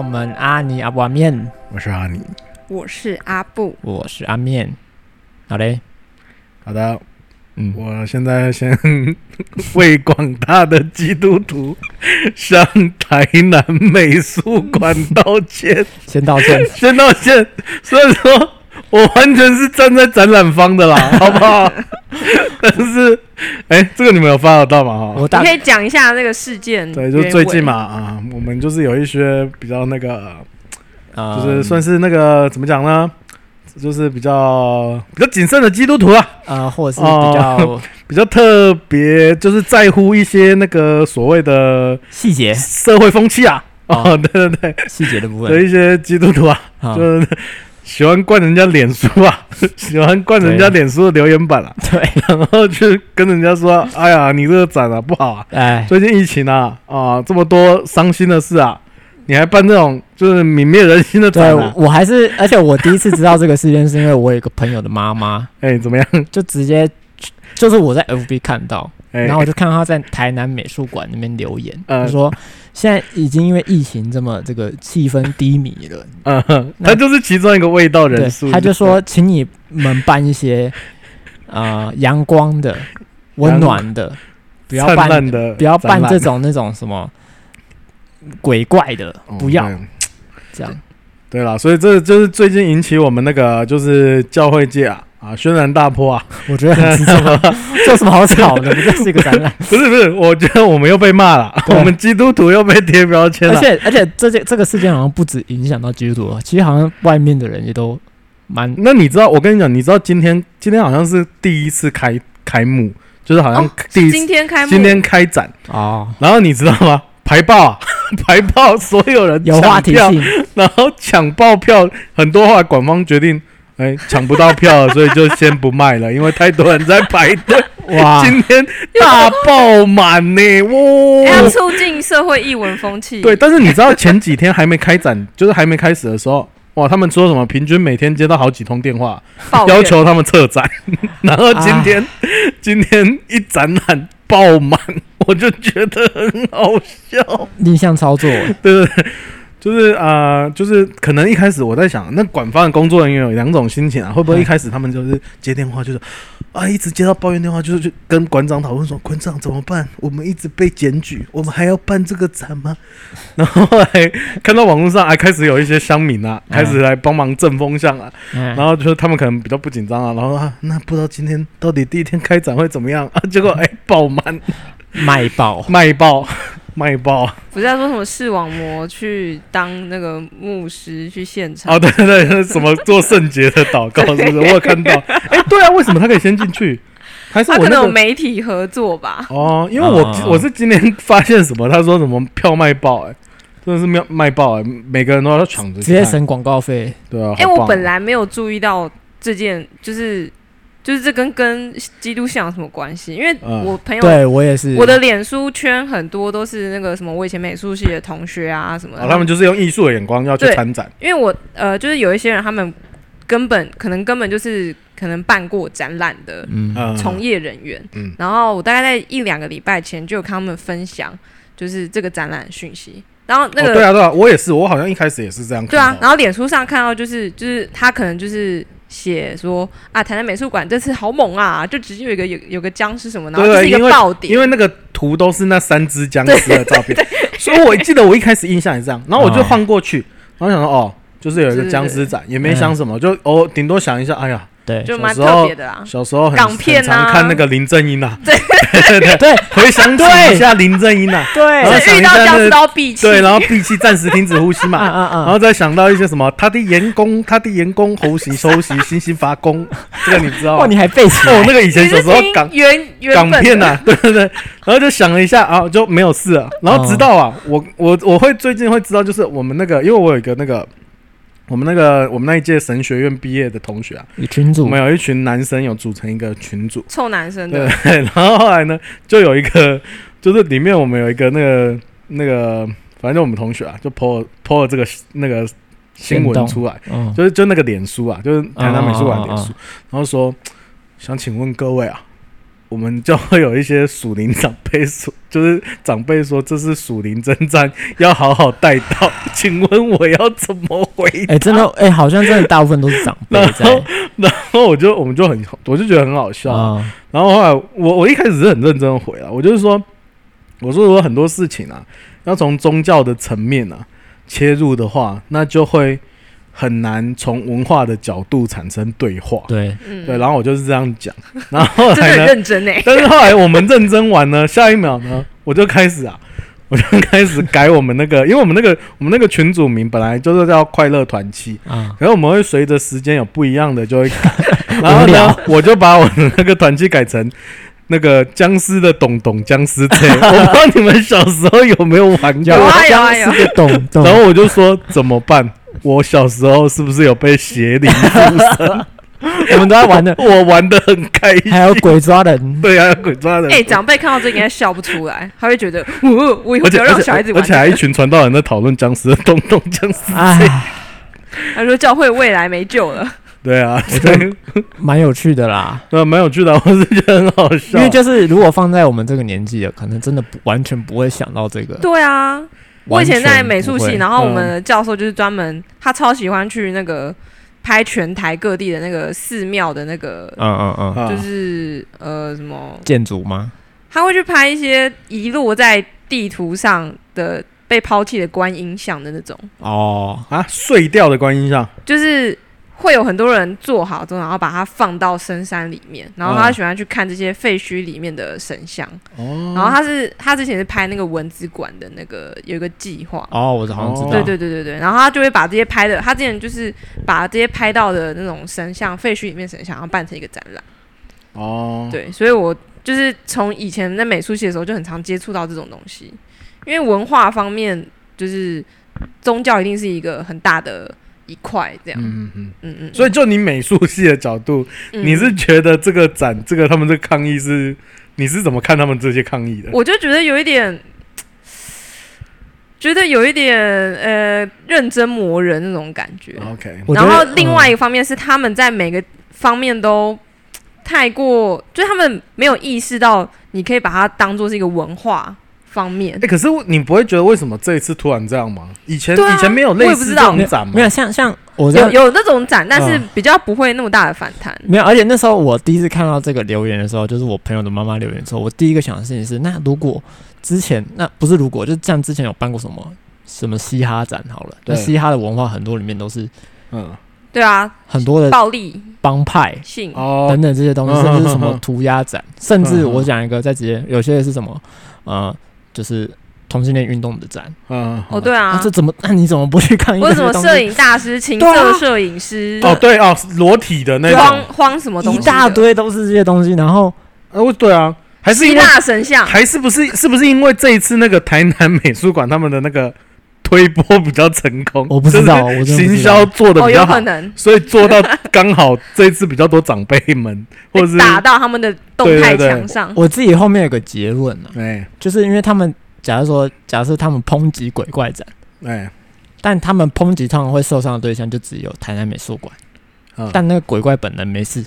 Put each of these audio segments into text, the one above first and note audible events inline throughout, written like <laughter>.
我们阿尼阿布阿面，我是阿尼，我是阿布，我是阿面。好嘞，好的，嗯，我现在先 <laughs> 为广大的基督徒向台南美术馆道歉，先道歉，<laughs> 先道歉。所以说我完全是站在展览方的啦，<laughs> 好不好？但是，哎、欸，这个你们有 follow 到吗？哈，我你可以讲一下那个事件。对，就最近嘛，啊，我们就是有一些比较那个，嗯、就是算是那个怎么讲呢？就是比较比较谨慎的基督徒啊，啊、呃，或者是比较、呃、比较特别，就是在乎一些那个所谓的细节、社会风气啊。哦，哦，对对对，细节的部分，的一些基督徒啊，哦、就是。喜欢灌人家脸书啊，<laughs> 喜欢灌人家脸书的留言板啊，<laughs> 对，然后去跟人家说：“哎呀，你这个展啊不好啊，哎，最近疫情啊，啊这么多伤心的事啊，你还办这种就是泯灭人心的展啊？”我还是，而且我第一次知道这个事件，是因为我有一个朋友的妈妈，<laughs> 哎，怎么样？就直接就是我在 FB 看到。然后我就看到他在台南美术馆那边留言，他说现在已经因为疫情这么这个气氛低迷了，嗯，他就是其中一个味道人数，他就说，请你们办一些 <laughs> 呃阳光的、温暖的，不要办的，不要办这种那种什么鬼怪的，不要这样。对了，所以这就是最近引起我们那个就是教会界啊。啊，轩然大波啊！<laughs> 我觉得很值得，这有什么好吵的？<laughs> 不就是一个展览？<laughs> 不是不是，我觉得我们又被骂了，我们基督徒又被贴标签了。而且而且，这件这个事件好像不止影响到基督徒，其实好像外面的人也都蛮……那你知道？我跟你讲，你知道今天今天好像是第一次开开幕，就是好像第一次、哦、今天开幕，今天开展啊。哦、然后你知道吗？排爆、啊，排爆，所有人有话题性，然后抢爆票，很多话，官方决定。哎，抢不到票，所以就先不卖了，因为太多人在排队。<laughs> 哇，今天大爆满呢！哇，要促进社会艺文风气。对，但是你知道前几天还没开展，就是还没开始的时候，哇，他们说什么？平均每天接到好几通电话，要求他们撤展。<laughs> 然后今天，啊、今天一展览爆满，我就觉得很好笑。逆向操作，对对对。就是啊、呃，就是可能一开始我在想，那馆方的工作人员有两种心情啊，会不会一开始他们就是接电话，就是啊，一直接到抱怨电话，就是去跟馆长讨论说，馆长怎么办？我们一直被检举，我们还要办这个展吗？<laughs> 然后后来看到网络上还开始有一些乡民啊，开始来帮忙正风向啊，然后就是他们可能比较不紧张啊，然后啊，那不知道今天到底第一天开展会怎么样啊？结果哎，爆满，卖爆，卖爆。卖爆！不是在说什么视网膜去当那个牧师去现场？哦，对对对，什么做圣洁的祷告，是不是？<laughs> 我有看到。哎、欸，对啊，为什么他可以先进去？还是我、那个、他可能有媒体合作吧？哦，因为我、哦、我是今天发现什么？他说什么票卖爆、欸？哎，真的是卖卖爆、欸！哎，每个人都要抢着，直接省广告费。对啊，哎、欸，我本来没有注意到这件，就是。就是这跟跟基督教有什么关系？因为我朋友、嗯、对我也是，我的脸书圈很多都是那个什么我以前美术系的同学啊什么的，哦、他们就是用艺术的眼光要去参展。因为我呃，就是有一些人他们根本可能根本就是可能办过展览的从业人员，嗯嗯、然后我大概在一两个礼拜前就有看他们分享，就是这个展览讯息。然后那个、哦、对啊对啊，我也是，我好像一开始也是这样。对啊，然后脸书上看到就是就是他可能就是。写说啊，台南美术馆这次好猛啊！就直接有一个有有个僵尸什么，然后就是一个爆点，因为那个图都是那三只僵尸的照片，所以我记得我一开始印象也是这样，然后我就换过去，然后想说哦，就是有一个僵尸展，也没想什么，就哦顶多想一下，哎呀。对，就蛮特别的啊。小时候很港片啊，常看那个林正英啊。<laughs> 对对对对，回想起一下林正英啊。<laughs> 对，然后想一下那个闭气，对，然后闭气，暂时停止呼吸嘛。<laughs> 然后再想到一些什么，他的员工，他的员工呼吸休息，星星发功，这个你知道吗？哇，你还背起来？哦，那个以前小时候港港片呐，对对对。然后就想了一下啊，就没有事了。然后直到啊，我我我会最近会知道，就是我们那个，因为我有一个那个。我们那个我们那一届神学院毕业的同学啊，群组，我们有一群男生有组成一个群组，臭男生的。对，<laughs> 然后后来呢，就有一个，就是里面我们有一个那个那个，反正就我们同学啊，就 po po 了这个那个新闻出来，嗯、就是就那个脸书啊，就是台南美术馆脸书，哦哦哦哦然后说想请问各位啊，我们就会有一些属灵长辈说就是长辈说这是属灵征战，要好好带到。请问我要怎么回？哎、欸，真的，哎、欸，好像真的大部分都是长辈 <laughs> 在。然后，然后我就我们就很，我就觉得很好笑。嗯、然后后来我我一开始是很认真的回了，我就是说，我说如果很多事情啊，要从宗教的层面啊切入的话，那就会。很难从文化的角度产生对话，对，对，然后我就是这样讲，<laughs> 然后后来呢，认真欸，<laughs> 但是后来我们认真完呢，下一秒呢，我就开始啊，<laughs> 我就开始改我们那个，因为我们那个我们那个群组名本来就是叫快乐团契啊，然后我们会随着时间有不一样的就会改，然后呢，我就把我的那个团契改成那个僵尸的懂懂僵尸车，我不知道你们小时候有没有玩过。僵尸的懂懂，然后我就说怎么办？我小时候是不是有被邪灵附身？<laughs> 我们都在玩的，我玩的很开心。还有鬼抓人，对啊，有鬼抓人。哎、欸，长辈看到这应该笑不出来，他会觉得，我我以后不要让小孩子玩。而且还一群传道人在讨论僵尸的东东僵尸。哎，他说教会未来没救了。对啊，我觉得蛮有趣的啦。对，蛮有趣的，我是觉得很好笑。因为就是如果放在我们这个年纪的，可能真的不完全不会想到这个。对啊。我以前在美术系，然后我们的教授就是专门，他超喜欢去那个拍全台各地的那个寺庙的那个，嗯嗯嗯，就是呃什么建筑吗？他会去拍一些遗落在地图上的被抛弃的观音像的那种。哦啊，碎掉的观音像，就是。会有很多人做好之后，然后把它放到深山里面，然后他喜欢去看这些废墟里面的神像。哦。然后他是他之前是拍那个文字馆的那个有一个计划。哦，我好像知道。对对对对对。然后他就会把这些拍的，他之前就是把这些拍到的那种神像废墟里面神像，然后办成一个展览。哦。对，所以我就是从以前在美术系的时候就很常接触到这种东西，因为文化方面就是宗教一定是一个很大的。一块这样，嗯嗯嗯嗯嗯，所以就你美术系的角度，嗯、你是觉得这个展，这个他们这个抗议是，你是怎么看他们这些抗议的？我就觉得有一点，觉得有一点呃认真磨人那种感觉。OK，然后另外一个方面是他们在每个方面都太过，就是他们没有意识到你可以把它当做是一个文化。方面，哎、欸，可是你不会觉得为什么这一次突然这样吗？以前、啊、以前没有类似这种展吗？没有，像像我有有那种展，但是比较不会那么大的反弹、嗯。没有，而且那时候我第一次看到这个留言的时候，就是我朋友的妈妈留言的时候，我第一个想的事情是：那如果之前那不是如果，就像之前有办过什么什么嘻哈展好了，那嘻哈的文化很多里面都是嗯，对啊，很多的暴力、帮派、性。等等这些东西，甚至是什么涂鸦展，甚至我讲一个再直接，有些是什么呃，就是。同性恋运动的展，嗯，哦，对啊，啊这怎么？<laughs> 那、啊、你怎么不去看？为什么摄影大师、情色摄影师？哦，对哦，裸体的那种，慌慌什么东西？一大堆都是这些东西，然后，哦，对啊，还是希腊神像，还是不是？是不是因为这一次那个台南美术馆他们的那个推波比较成功？<laughs> 我不知道，我行销做的比较好，哦、有可能所以做到刚好这一次比较多长辈们，或者是打到他们的动态墙上。我自己后面有个结论呢、啊，对，就是因为他们。假如说，假设他们抨击鬼怪展，哎、欸，但他们抨击通常会受伤的对象就只有台南美术馆，嗯、但那个鬼怪本人没事。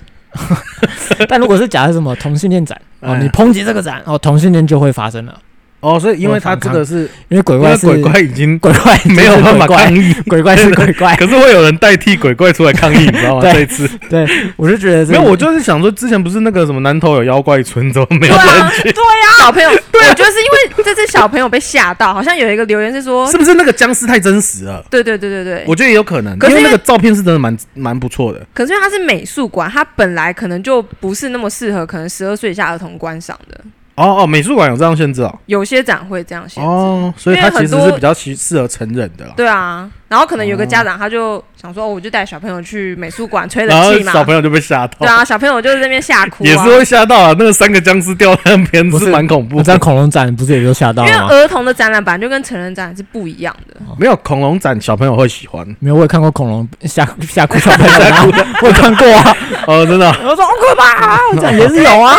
<laughs> 但如果是假设什么同性恋展，欸、哦，你抨击这个展，哦，同性恋就会发生了。哦，所以因为他这个是因为鬼怪是鬼怪已经鬼怪 <laughs> 没有办法抗议，鬼怪 <laughs> 是鬼怪，可是会有人代替鬼怪出来抗议，你知道吗？这一次，对，我就觉得没有，我就是想说，之前不是那个什么南头有妖怪村，怎么没有人去？对呀，小朋友，对，我觉得是因为这次小朋友被吓到，好像有一个留言是说，是不是那个僵尸太真实了？对对对对对，我觉得也有可能，因为那个照片是真的蛮蛮不错的。可是因为它是美术馆，它本来可能就不是那么适合可能十二岁以下儿童观赏的。哦哦，美术馆有这样限制哦，有些展会这样限制哦，所以它其实是比较适适合成人的。对啊，然后可能有个家长他就想说，我就带小朋友去美术馆吹冷气嘛，小朋友就被吓到。对啊，小朋友就在那边吓哭，也是会吓到啊。那个三个僵尸掉在那边不是蛮恐怖，在恐龙展不是也就吓到吗？因为儿童的展览本来就跟成人展览是不一样的。没有恐龙展小朋友会喜欢，没有我也看过恐龙吓 <laughs> 吓哭小朋友 <laughs> 的，我也看过啊。哦，真的，我说好可怕，这 <laughs> 也是有啊。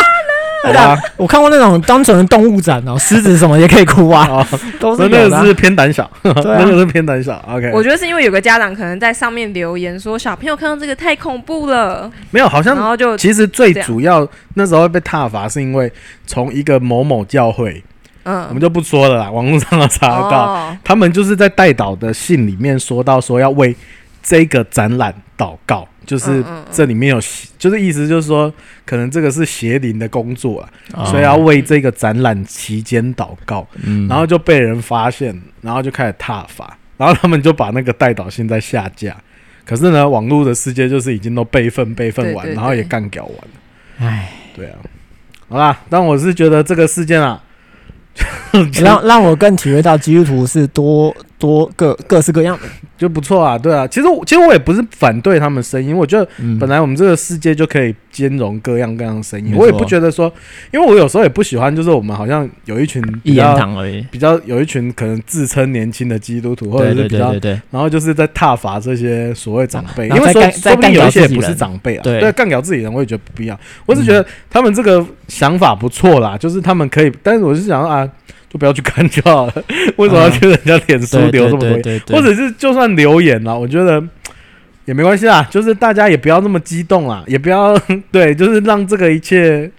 对啊，我看过那种单纯的动物展哦，狮子什么也可以哭啊，都是那个是偏胆小，<laughs> 那个是偏胆小。OK，我觉得是因为有个家长可能在上面留言说小朋友看到这个太恐怖了，没有，好像然后就其实最主要那时候被踏伐是因为从一个某某教会嗯，我们就不说了啦，网络上都查得到。哦、他们就是在代祷的信里面说到说要为这个展览祷告，就是这里面有，就是意思就是说，可能这个是邪灵的工作啊，哦、所以要为这个展览期间祷告。嗯，然后就被人发现，然后就开始踏伐，然后他们就把那个代祷信在下架。可是呢，网络的世界就是已经都备份备份完，然后也干掉完了。唉，对啊，好啦，但我是觉得这个事件啊，<laughs> 让让我更体会到基督徒是多。多各各式各样的就不错啊，对啊，其实其实我也不是反对他们声音，我觉得本来我们这个世界就可以兼容各样各样的声音，嗯、我也不觉得说，因为我有时候也不喜欢，就是我们好像有一群一言堂而已，比较有一群可能自称年轻的基督徒，或者是比较，对对对对，然后就是在挞伐这些所谓长辈，因为说说不定有一些也不是长辈啊，对，干掉自己人，我也觉得不必要，我是觉得他们这个想法不错啦，就是他们可以，但是我是想啊。就不要去看就好了，为什么要去人家脸书留这么多？或者是就算留言了，我觉得也没关系啊。就是大家也不要那么激动啊，也不要 <laughs> 对，就是让这个一切。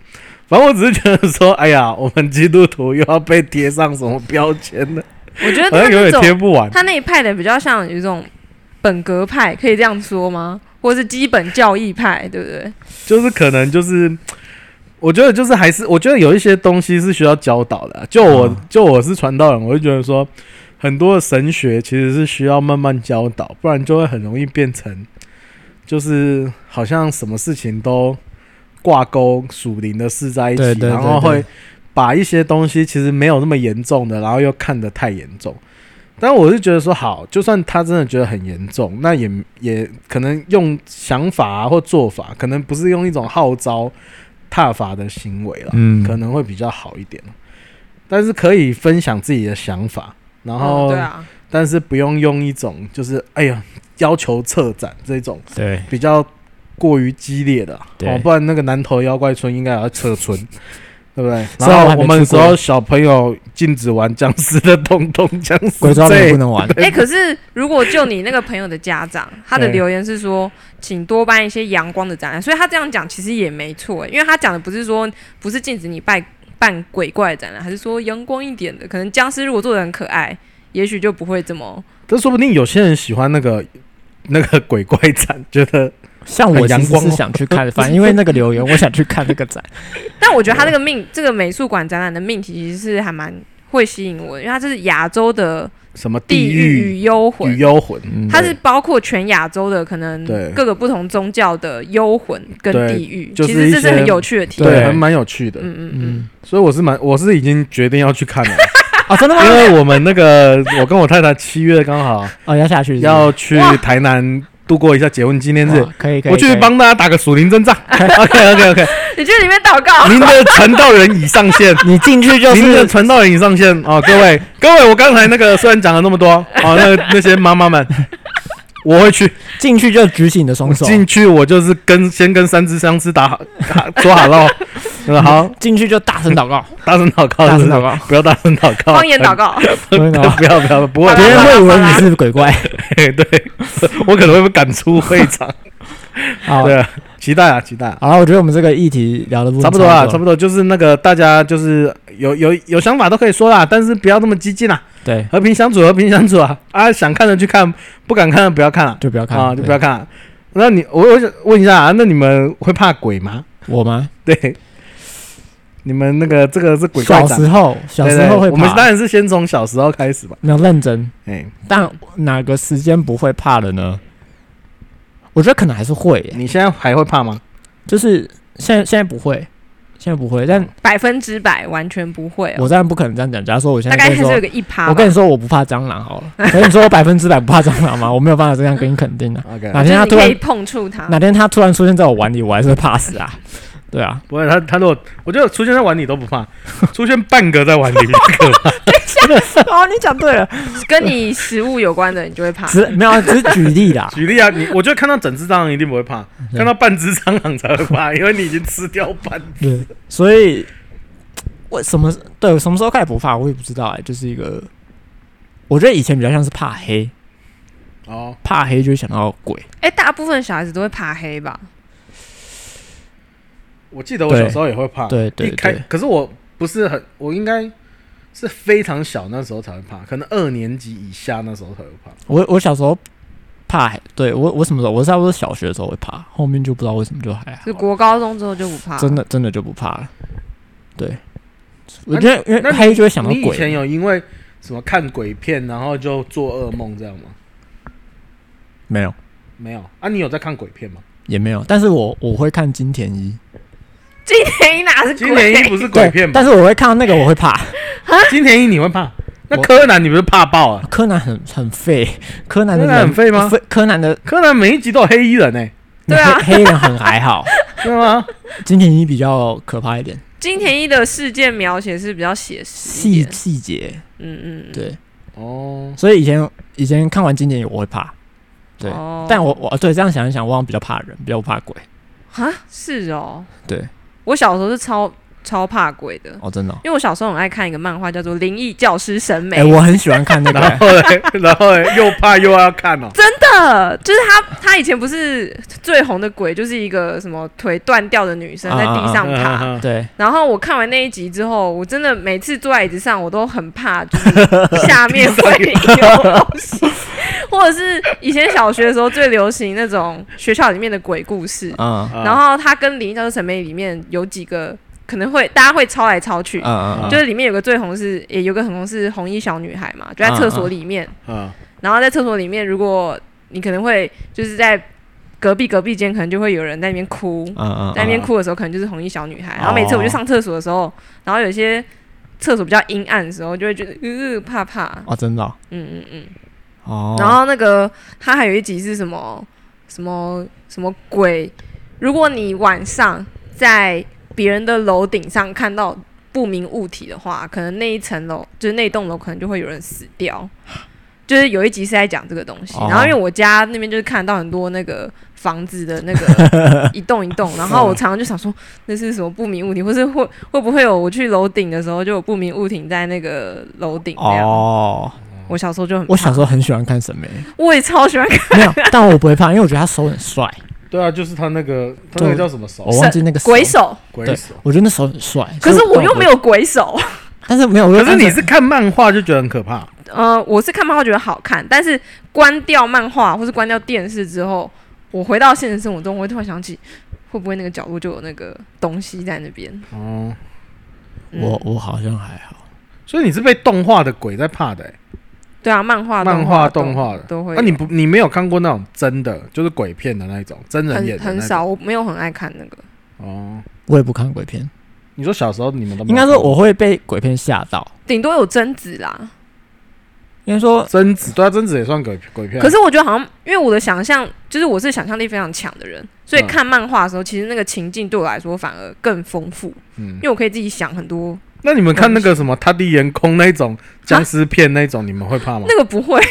反正我只是觉得说，哎呀，我们基督徒又要被贴上什么标签了？我觉得好像永远贴不完。他那一派的比较像有一种本格派，可以这样说吗？或者是基本教义派，对不对？就是可能就是。我觉得就是还是，我觉得有一些东西是需要教导的啊。就我就我是传道人，我就觉得说，很多的神学其实是需要慢慢教导，不然就会很容易变成，就是好像什么事情都挂钩属灵的事在一起，然后会把一些东西其实没有那么严重的，然后又看得太严重。但我是觉得说，好，就算他真的觉得很严重，那也也可能用想法啊或做法，可能不是用一种号召。挞伐的行为了，嗯，可能会比较好一点，但是可以分享自己的想法，然后，对啊，但是不用用一种就是哎呀要求撤展这种，对，比较过于激烈的，哦，不然那个南头妖怪村应该要撤村。对不对？然后我们说小朋友禁止玩僵尸的东东僵尸，鬼抓人不能玩。哎，可是如果就你那个朋友的家长，他的留言是说，请多办一些阳光的展览，所以他这样讲其实也没错，因为他讲的不是说不是禁止你拜办鬼怪展览，还是说阳光一点的。可能僵尸如果做的很可爱，也许就不会这么。这说不定有些人喜欢那个那个鬼怪展，觉得。像我其实是想去看，反正因为那个留言，我想去看那个展。<laughs> 但我觉得他那个命，这个美术馆展览的命题其实是还蛮会吸引我的，因为它这是亚洲的什么地狱与幽魂，与幽魂，它是包括全亚洲的可能各个不同宗教的幽魂跟地狱，其实这是很有趣的题，对，还蛮有趣的。嗯嗯嗯，所以我是蛮，我是已经决定要去看了 <laughs> 啊，真的吗？因为我们那个，我跟我太太七月刚好哦要下去，要去台南。度过一下结婚纪念日，可以可以。我去帮大家打个属灵征战。<laughs> OK OK OK。你去里面祷告。您的传道人已上线，<laughs> 你进去就是。您的传道人已上线哦，各位 <laughs> 各位，我刚才那个虽然讲了那么多，哦，那那些妈妈们。我会去进去就举起你的双手，进去我就是跟先跟三只相思打好说好了，好进去就大声祷告，大声祷告，大声祷告，不要大声祷告，方言祷告，不要不要，不会，别人会以为你是鬼怪，对，我可能会被赶出会场。好，对，期待啊，期待。好了，我觉得我们这个议题聊的差不多啊，差不多就是那个大家就是有有有想法都可以说啦，但是不要那么激进啊。对，和平相处，和平相处啊！啊，想看的去看，不敢看的不要看了，就不要看啊，就不要看。那你，我我想问一下啊，那你们会怕鬼吗？我吗？对，你们那个这个是鬼。小时候，小时候会怕。我们当然是先从小时候开始吧。没有认真，哎，但哪个时间不会怕了呢？我觉得可能还是会。你现在还会怕吗？就是现在，现在不会。现在不会，但百分之百完全不会。我当然不可能这样讲。假如说我现在大概还是有个一趴。我跟你说我不怕蟑螂好了。可以你说我百分之百不怕蟑螂吗？我没有办法这样跟你肯定 <laughs> 的。哪天他突然碰触它，哪天他突然出现在我碗里，我还是会怕死啊。对啊，不会。他他如果我觉得出现在碗里都不怕，<laughs> 出现半个在碗里可怕。<laughs> 哦，你讲对了，跟你食物有关的，你就会怕。只没有，只是举例啦。<laughs> 举例啊，你我觉得看到整只蟑螂一定不会怕，看到半只蟑螂才会怕，因为你已经吃掉半只。对，所以为什么对什么时候开始不怕，我也不知道哎。就是一个，我觉得以前比较像是怕黑。哦，怕黑就会想到鬼。哎，大部分小孩子都会怕黑吧？我记得我小时候也会怕。对对对。可是我不是很，我应该。是非常小那时候才会怕，可能二年级以下那时候才会怕。我我小时候怕，对我我什么时候？我差不多小学的时候会怕，后面就不知道为什么就还好。是国高中之后就不怕，真的真的就不怕了。对，我觉得因为黑就会想到鬼。你以前有因为什么看鬼片然后就做噩梦这样吗？没有，没有啊！你有在看鬼片吗？也没有，但是我我会看金田一。金田一哪是鬼？金田一不是鬼片吗？但是我会看到那个，我会怕。金田一你会怕？那柯南你不是怕爆啊？柯南很很废，柯南的很废吗？柯南的柯南每一集都有黑衣人呢。对啊，黑人很还好，<laughs> 是吗？金田一比较可怕一点。金田一的事件描写是比较写实，细细节。嗯嗯，对。哦，所以以前以前看完金田一我会怕。对，但我我对这样想一想，我好像比较怕人，比较怕鬼。啊，是哦。对，我小时候是超超怕鬼的。哦，真的。因为我小时候很爱看一个漫画，叫做《灵异教师审美》。哎，我很喜欢看那个。<laughs> 然后，然后又怕又要看哦。<laughs> 真的，就是他，他以前不是最红的鬼，就是一个什么腿断掉的女生在地上爬。对。然后我看完那一集之后，我真的每次坐在椅子上，我都很怕，就是下面会有东西。<laughs> 或者是以前小学的时候最流行那种学校里面的鬼故事，嗯，然后他跟《灵异教室》审美》里面有几个可能会大家会抄来抄去，嗯嗯，就是里面有个最红是也有个很红是红衣小女孩嘛，就在厕所里面，嗯，然后在厕所里面，如果你可能会就是在隔壁隔壁间可能就会有人在那边哭，嗯嗯，在那边哭的时候可能就是红衣小女孩，然后每次我去上厕所的时候，然后有些厕所比较阴暗的时候，就会觉得呃怕怕，哦，真的，嗯嗯嗯。然后那个他还有一集是什么什么什么鬼？如果你晚上在别人的楼顶上看到不明物体的话，可能那一层楼就是那栋楼可能就会有人死掉。就是有一集是在讲这个东西。然后因为我家那边就是看到很多那个房子的那个 <laughs> 一栋一栋，然后我常常就想说那是什么不明物体，或是会会不会有我去楼顶的时候就有不明物体在那个楼顶这样。哦。我小时候就很，我小时候很喜欢看神眉，我也超喜欢看。没有，但我不会怕，因为我觉得他手很帅。<laughs> 对啊，就是他那个，他那个叫什么手？我忘记那个鬼手。鬼手，我觉得那手很帅。可是我又没有鬼手。<laughs> 但是没有，可是你是看漫画就觉得很可怕。呃，我是看漫画觉得好看，但是关掉漫画或是关掉电视之后，我回到现实生活中，我会突然想起，会不会那个角落就有那个东西在那边？哦，我我好像还好。所以你是被动画的鬼在怕的？对啊，漫画、漫画、动画的都会。那你不，你没有看过那种真的，就是鬼片的那一种真人演的？很少，我没有很爱看那个。哦，我也不看鬼片。你说小时候你们都应该说我会被鬼片吓到，顶多有贞子啦。应该说贞子，对啊，贞子也算鬼鬼片。可是我觉得好像，因为我的想象就是我是想象力非常强的人，所以看漫画的时候，其实那个情境对我来说反而更丰富。嗯，因为我可以自己想很多。那你们看那个什么《他的眼空》那种僵尸片那种，你们会怕吗？那个不会。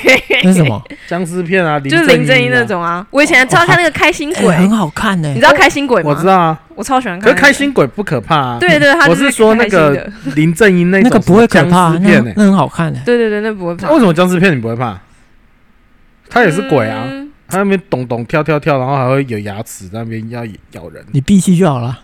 那是什么僵尸片啊？就是林正英那种啊。我以前超看那个开心鬼，很好看呢。你知道开心鬼吗？我知道啊，我超喜欢看。可是开心鬼不可怕啊。对对，我是说那个林正英那种，那个不会可怕，那那很好看的。对对对，那不会怕。为什么僵尸片你不会怕？他也是鬼啊，他那边咚咚跳跳跳，然后还会有牙齿在那边要咬人。你闭气就好了。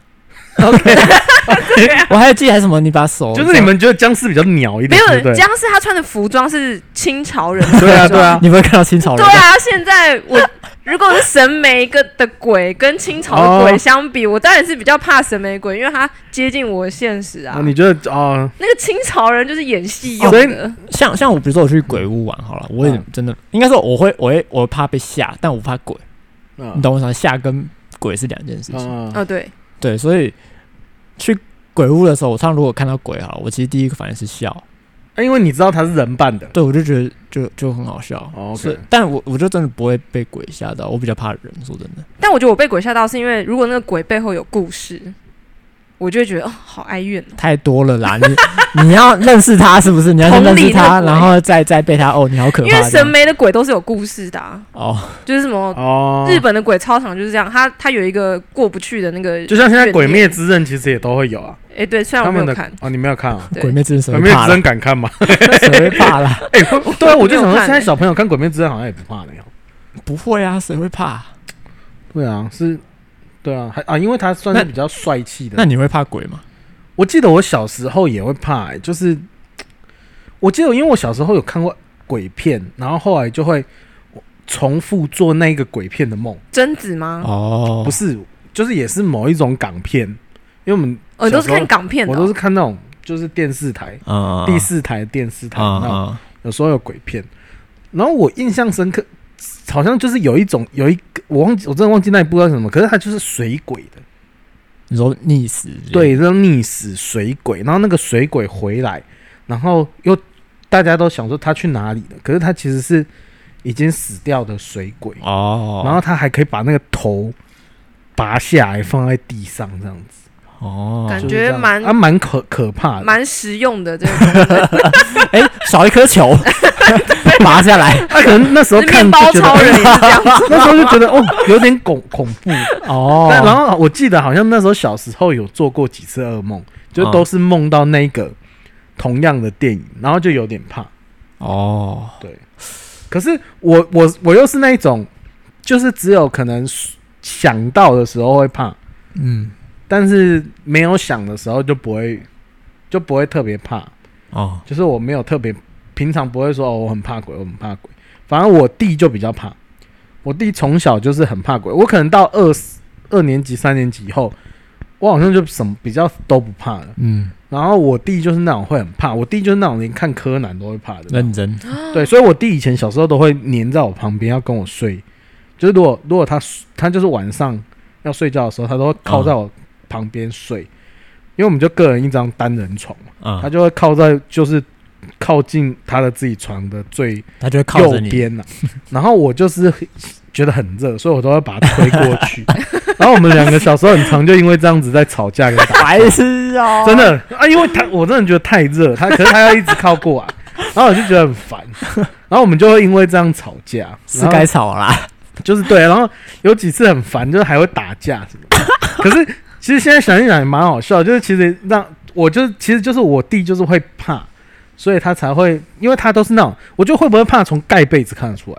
OK，<laughs> 我还有记得还什么？你把手就是你们觉得僵尸比较鸟一点，没有僵尸他穿的服装是清朝人，对啊对啊，你会看到清朝人。对啊，现在我如果是神眉跟的鬼跟清朝的鬼相比，我当然是比较怕神眉鬼，因为他接近我的现实啊。你觉得啊？那个清朝人就是演戏用的。像像我比如说我去鬼屋玩好了，我也真的应该说我会我会我怕被吓，但我怕鬼。你懂我意思？吓跟鬼是两件事情。啊对。对，所以去鬼屋的时候，我常如果看到鬼哈，我其实第一个反应是笑，因为你知道他是人扮的，对，我就觉得就就很好笑。哦，是，但我我就真的不会被鬼吓到，我比较怕人，说真的。但我觉得我被鬼吓到是因为如果那个鬼背后有故事。我就会觉得哦，好哀怨，太多了啦！你你要认识他是不是？你要认识他，然后再再被他哦，你好可怕！因为神眉的鬼都是有故事的哦，就是什么哦，日本的鬼超常就是这样，他他有一个过不去的那个，就像现在《鬼灭之刃》其实也都会有啊。哎，对，虽然我没有看哦，你没有看啊？《鬼灭之刃》鬼灭之刃敢看吗？谁会怕啦？<laughs> <laughs> 哎，对啊，我就想说，现在小朋友看《鬼灭之刃》好像也不怕了哟。不会啊，谁会怕？对啊，是，对啊，还啊，因为他算是比较帅气的。那你会怕鬼吗？我记得我小时候也会怕、欸，就是我记得，因为我小时候有看过鬼片，然后后来就会重复做那个鬼片的梦。贞子吗？哦，不是，就是也是某一种港片，因为我们哦都是看港片，我都是看那种就是电视台，嗯，第四台电视台那种，有时候有鬼片。然后我印象深刻，好像就是有一种有一个我忘记，我真的忘记那一部叫什么，可是它就是水鬼的。你说溺死？对，这种溺死水鬼，然后那个水鬼回来，然后又大家都想说他去哪里了，可是他其实是已经死掉的水鬼哦，然后他还可以把那个头拔下来放在地上这样子哦，感觉蛮啊蛮可可怕的，蛮实用的这个。哎、欸，少一颗球。<laughs> 拔下来，<laughs> 他可能那时候看包超人也 <laughs> 是这样，那时候就觉得哦，有点恐恐怖哦。然后我记得好像那时候小时候有做过几次噩梦，就都是梦到那个同样的电影，然后就有点怕。哦，对。可是我我我又是那一种，就是只有可能想到的时候会怕，嗯，但是没有想的时候就不会就不会特别怕。哦，就是我没有特别。平常不会说哦，我很怕鬼，我很怕鬼。反正我弟就比较怕。我弟从小就是很怕鬼。我可能到二二年级、三年级以后，我好像就什么比较都不怕了。嗯。然后我弟就是那种会很怕。我弟就是那种连看柯南都会怕的。<laughs> 认真。对，所以我弟以前小时候都会黏在我旁边，要跟我睡。就是如果如果他他就是晚上要睡觉的时候，他都会靠在我旁边睡。嗯。因为我们就个人一张单人床嘛。他就会靠在就是。靠近他的自己床的最，他就会靠右边了。<laughs> 然后我就是觉得很热，所以我都会把他推过去。<laughs> 然后我们两个小时候很常就因为这样子在吵架跟打。白痴哦！真的啊，因为他我真的觉得太热，他可是他要一直靠过来，<laughs> 然后我就觉得很烦。然后我们就会因为这样吵架，是该吵啦。就是对，然后有几次很烦，就是还会打架什么的。可是其实现在想一想也蛮好笑，就是其实让我就其实就是我弟就是会怕。所以他才会，因为他都是那种，我就会不会怕从盖被子看得出来？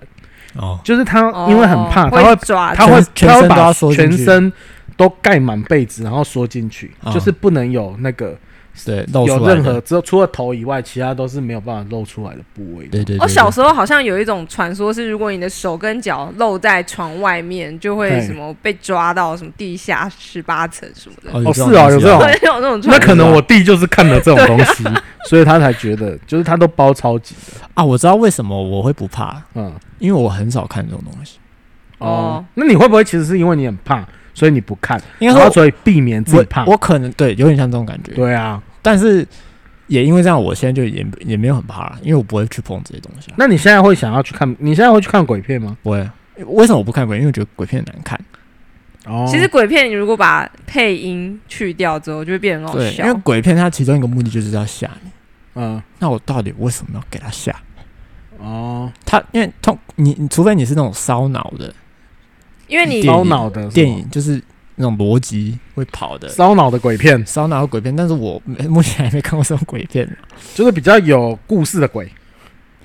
哦，就是他因为很怕，哦、他会抓，他会全他会把全全身都盖满被子，然后缩进去，哦、就是不能有那个。对，有任何只有除了头以外，其他都是没有办法露出来的部位。对对，对。我小时候好像有一种传说，是如果你的手跟脚露在床外面，就会什么被抓到什么地下十八层什么的。哦，是啊，有这种，<laughs> 有这种。那可能我弟就是看了这种东西，<laughs> 所以他才觉得，就是他都包超级的啊。我知道为什么我会不怕，嗯，因为我很少看这种东西。哦，那你会不会其实是因为你很怕？所以你不看，应该说，所以避免自己怕。我，我可能对，有点像这种感觉。对啊，但是也因为这样，我现在就也也没有很怕了，因为我不会去碰这些东西。那你现在会想要去看？你现在会去看鬼片吗？不会。为什么我不看鬼？因为我觉得鬼片很难看。哦，其实鬼片你如果把配音去掉之后，就会变得很好笑。因为鬼片它其中一个目的就是要吓你。嗯，那我到底为什么要给他吓？哦，他因为通你，你除非你是那种烧脑的。因为你烧脑的电影就是那种逻辑会跑的烧脑的鬼片，烧脑的鬼片，但是我目前还没看过这种鬼片，就是比较有故事的鬼。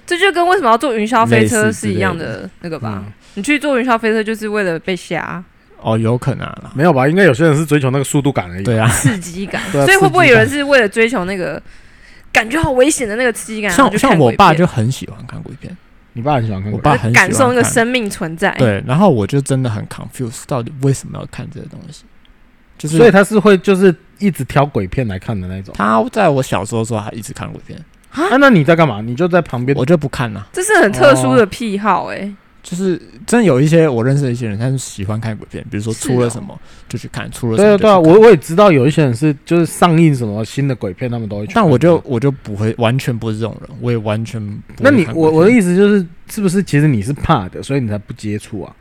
这就跟为什么要坐云霄飞车是一样的那个吧？你去坐云霄飞车就是为了被吓？哦，有可能啊，没有吧？应该有些人是追求那个速度感而已。对啊，刺激感。所以会不会有人是为了追求那个感觉好危险的那个刺激感？像像我爸就很喜欢看鬼片。你爸很喜欢看，我爸很感受那个生命存在。对，然后我就真的很 confused，到底为什么要看这个东西？就是，所以他是会就是一直挑鬼片来看的那种。他在我小时候的时候还一直看鬼片啊？那你在干嘛？你就在旁边？我就不看了。这是很特殊的癖好哎、欸。就是真的有一些我认识的一些人，他是喜欢看鬼片，比如说出了什么就去看，出了什么。对对啊，我我也知道有一些人是就是上映什么新的鬼片，他们都会去。但我就我就不会，完全不是这种人，我也完全不。那你我我的意思就是，是不是其实你是怕的，所以你才不接触啊？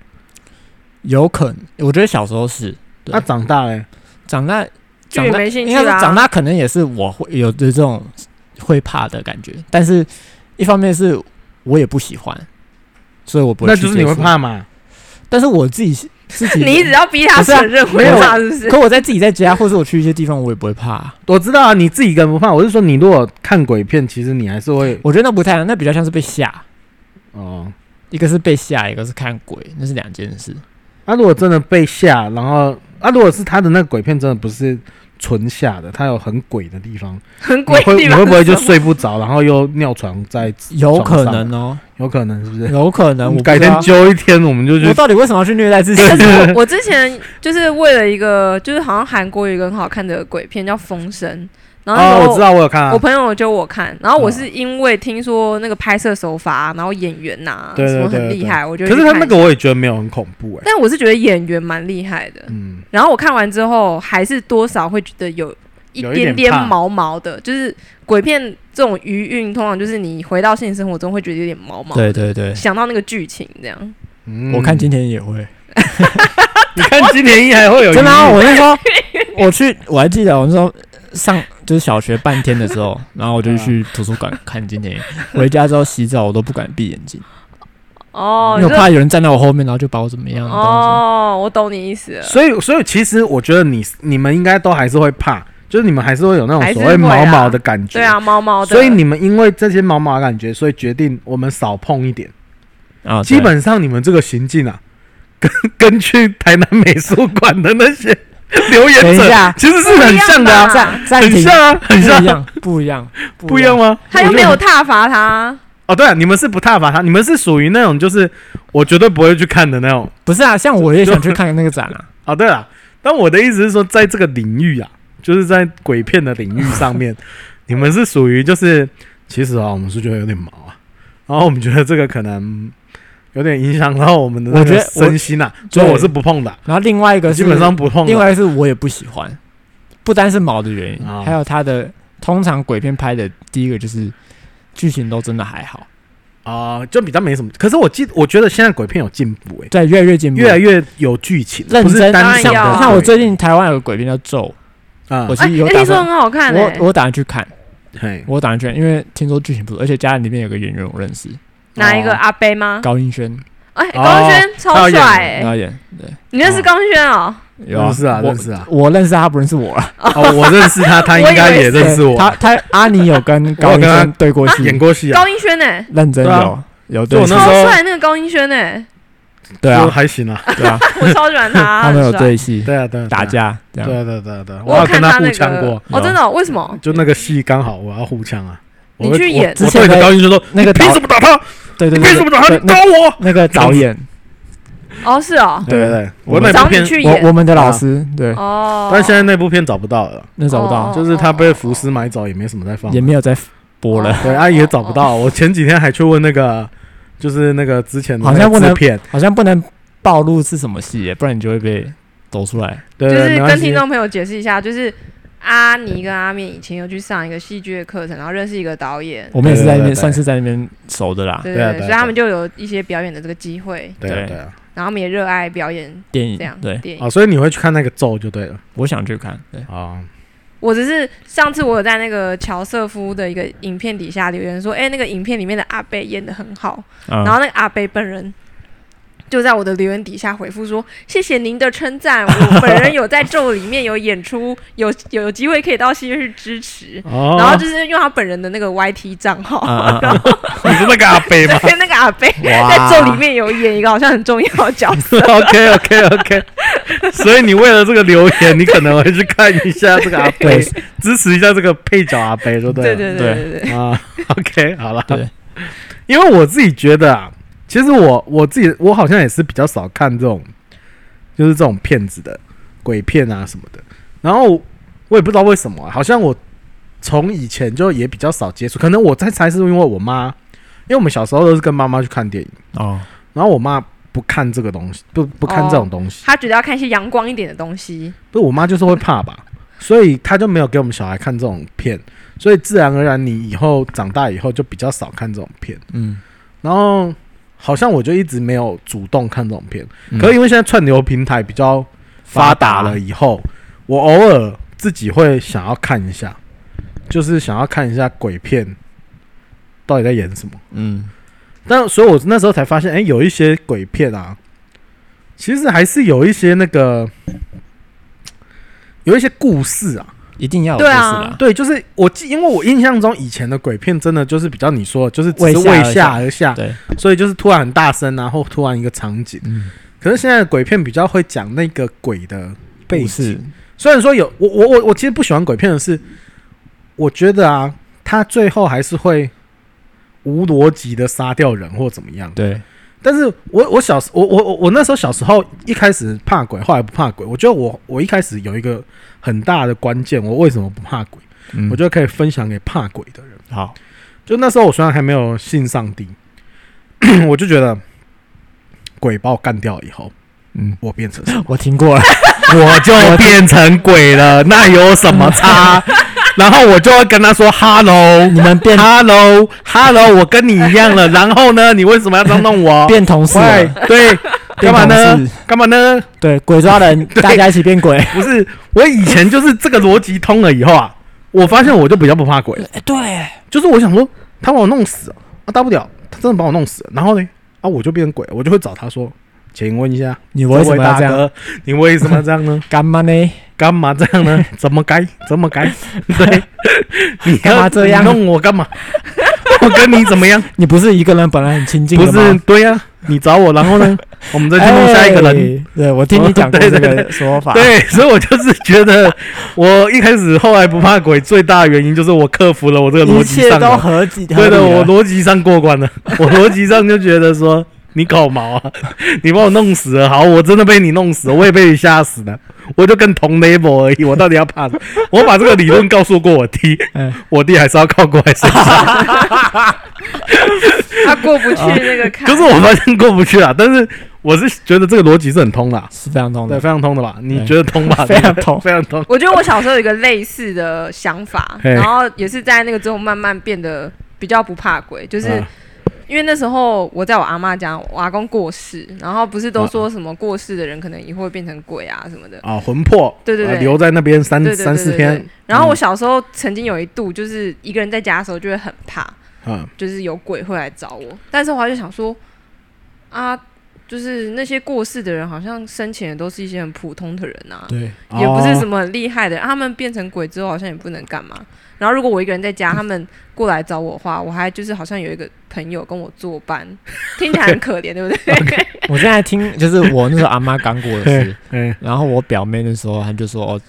有可能，我觉得小时候是。那长大嘞？长大长大没兴趣应该是长大可能也是我会有的这种会怕的感觉，但是一方面是我也不喜欢。所以我不会，那就是你会怕嘛？但是我自己自己，<laughs> 你一直要逼他承认会怕，是不是？可我在自己在家，<laughs> 或者我去一些地方，我也不会怕。我知道啊，你自己一个人不怕。我是说，你如果看鬼片，其实你还是会。我觉得那不太，那比较像是被吓。哦，一个是被吓，一个是看鬼，那是两件事。那如果真的被吓，然后啊，如果是他的那个鬼片真的不是存下的，它有很鬼的地方，很鬼会你会不会就睡不着，然后又尿床在有可能哦，有可能是不是？有可能，我改天揪一天，我们就去。我到底为什么要去虐待自己？但是我 <laughs> 我之前就是为了一个，就是好像韩国有一个很好看的鬼片叫《风声》。然后我知道我有看、啊，我朋友就我看，然后我是因为听说那个拍摄手法，然后演员呐、啊，什么很厉害，我觉得。可是他那个我也觉得没有很恐怖哎、欸，但我是觉得演员蛮厉害的，嗯。然后我看完之后，还是多少会觉得有一点点毛毛的，就是鬼片这种余韵，通常就是你回到现实生活中会觉得有点毛毛。对对对，想到那个剧情这样。嗯，我看今天也会。<laughs> 你看今天还会有 <laughs> 真的、啊？我那时候我去，我还记得我那时候。上就是小学半天的时候，<laughs> 然后我就去图书馆 <laughs> 看今天。回家之后洗澡，我都不敢闭眼睛。哦，因为我怕有人站在我后面，然后就把我怎么样。哦，我懂你意思。所以，所以其实我觉得你你们应该都还是会怕，就是你们还是会有那种所谓毛毛的感觉。对啊，毛毛的。所以你们因为这些毛毛的感觉，所以决定我们少碰一点。啊，基本上你们这个行径啊，跟跟去台南美术馆的那些。<laughs> 留言者其实是很像的啊，很像啊，很像，不一样，不一样 <laughs> 吗？他又没有踏伐他。哦，对啊，你们是不踏伐他，你们是属于那种就是我绝对不会去看的那种。不是啊，像我也想去看那个展啊。<laughs> 哦，对了，但我的意思是说，在这个领域啊，就是在鬼片的领域上面，你们是属于就是，其实啊，我们是觉得有点毛啊，然后我们觉得这个可能。有点影响到我们的我觉得身心啊，所以我是不碰的。然后另外一个是基本上不碰，另外一个是我也不喜欢，不单是毛的原因，还有它的通常鬼片拍的第一个就是剧情都真的还好。啊，就比较没什么。可是我记，我觉得现在鬼片有进步诶，对，越来越进步，越来越有剧情，认真。单向的。像我最近台湾有个鬼片叫《咒》啊，我其实有听说很好看，我我打算去看，我打算去看，因为听说剧情不错，而且家里面有个演员我认识。哪一个阿伯吗？高音轩，哎，高英轩超帅哎！他演，对，你认识高英轩哦？有认识啊，认识啊，我认识他，不认识我啊。哦，我认识他，<laughs> 他应该也认识我。他他阿尼有跟 <laughs> 高英轩对过戏，演过戏啊。高音轩呢？认真有有对，超帅那个高音轩呢？对啊，还行啊，对啊，<laughs> 我超喜欢他。他们有对戏，对啊对，打架，对对对对，我有跟他互呛过。哦，真的？为什么？就那个戏刚好我要互呛啊。你去演，我对着高音轩说：“那个凭什么打他？”对对对，为什么找他？打我！那个导演，哦是哦，对对对，我那部片，我我们的老师，对。哦，但现在那部片找不到了，那找不到，就是他被福斯买走，也没什么在放，也没有在播了，对啊，也找不到。我前几天还去问那个，就是那个之前的好像不能片，好像不能暴露是什么戏，不然你就会被抖出来。对，就是跟听众朋友解释一下，就是。阿尼跟阿面以前有去上一个戏剧的课程，然后认识一个导演。我们也是在那边，算是在那边熟的啦。对对，所以他们就有一些表演的这个机会。对对啊。然后他们也热爱表演电影，这样对电影。哦，所以你会去看那个咒就对了。我想去看。对啊。我只是上次我有在那个乔瑟夫的一个影片底下留言说，哎，那个影片里面的阿贝演的很好。然后那个阿贝本人。就在我的留言底下回复说：“谢谢您的称赞，我 <laughs> 本人有在咒里面有演出，<laughs> 有有有机会可以到戏院去支持。哦、然后就是用他本人的那个 YT 账号，啊、<laughs> 然后你是那个阿贝吗？对，那个阿贝在咒里面有演一个好像很重要的角色。OK OK OK，所以你为了这个留言，你可能会去看一下这个阿贝，支持一下这个配角阿贝，对不对？对对对对对啊。OK，好了，对，因为我自己觉得啊。其实我我自己我好像也是比较少看这种，就是这种骗子的鬼片啊什么的。然后我也不知道为什么啊，好像我从以前就也比较少接触。可能我在猜是因为我妈，因为我们小时候都是跟妈妈去看电影哦。然后我妈不看这个东西，不不看这种东西。她觉得要看一些阳光一点的东西。不是我妈就是会怕吧，所以她就没有给我们小孩看这种片。所以自然而然，你以后长大以后就比较少看这种片。嗯，然后。好像我就一直没有主动看这种片，嗯、可是因为现在串流平台比较发达了，以后我偶尔自己会想要看一下，就是想要看一下鬼片到底在演什么。嗯，但所以我那时候才发现，哎、欸，有一些鬼片啊，其实还是有一些那个有一些故事啊。一定要有故事啊！对，就是我记，因为我印象中以前的鬼片真的就是比较你说的，就是只是为下而下，对，所以就是突然很大声，然后突然一个场景。嗯，可是现在的鬼片比较会讲那个鬼的背景，虽然说有我我我我其实不喜欢鬼片的是，我觉得啊，他最后还是会无逻辑的杀掉人或怎么样。对。但是我我小时我我我我那时候小时候一开始怕鬼，后来不怕鬼。我觉得我我一开始有一个很大的关键，我为什么不怕鬼？嗯、我觉得可以分享给怕鬼的人。好，就那时候我虽然还没有信上帝，<clears throat> 我就觉得鬼把我干掉以后，嗯，我变成？<laughs> 我听过了，我就变成鬼了，那有什么差？<laughs> 然后我就会跟他说：“Hello，你们变 Hello，Hello，我跟你一样了。然后呢，你为什么要这样弄我？<laughs> 变同事？对，干嘛呢？干嘛呢？对，鬼抓人，<laughs> 大家一起变鬼。<laughs> 不是，我以前就是这个逻辑通了以后啊，我发现我就比较不怕鬼。对，就是我想说，他把我弄死啊，大不了他真的把我弄死，然后呢，啊，我就变成鬼，我就会找他说。”请问一下，你为什么要这样？你为什么这样呢？<laughs> 干嘛呢？干嘛这样呢？怎么该？怎么该？对，你干嘛这样？弄我干嘛？我跟你怎么样？你不是一个人本来很亲近的吗？不是，对呀，<laughs> 你找我，然后呢？<laughs> 我们再去弄下一个人。对，我听你讲过这个说法。对，所以我就是觉得，<laughs> 我一开始后来不怕鬼，最大的原因就是我克服了我这个逻辑上。一切都合理。对的，我逻辑上过关了。我逻辑上就觉得说。你搞毛啊！你把我弄死了，好，我真的被你弄死了，我也被你吓死了，我就跟同 level 而已，我到底要怕什么？我把这个理论告诉过我弟，嗯、我弟还是要靠过来身上，<laughs> 他过不去那个坎。可是我发现过不去啊，但是我是觉得这个逻辑是很通的，是非常通的，对，非常通的吧？你觉得通吧？<laughs> 非常通，非常通。我觉得我小时候有一个类似的想法，然后也是在那个之后慢慢变得比较不怕鬼，就是。啊因为那时候我在我阿妈家，我阿公过世，然后不是都说什么过世的人可能以后会变成鬼啊什么的啊，魂魄，对对对，留在那边三三四天。然后我小时候曾经有一度，就是一个人在家的时候就会很怕，嗯，就是有鬼会来找我。但是我还是想说，啊，就是那些过世的人，好像生前也都是一些很普通的人啊，对，也不是什么很厉害的人，他们变成鬼之后好像也不能干嘛。然后如果我一个人在家，<laughs> 他们过来找我的话，我还就是好像有一个朋友跟我作伴，<laughs> 听起来很可怜，对不对？<laughs> Okay. 我现在听就是我那时候阿妈刚过的事，<laughs> 然后我表妹那时候她就说，哦，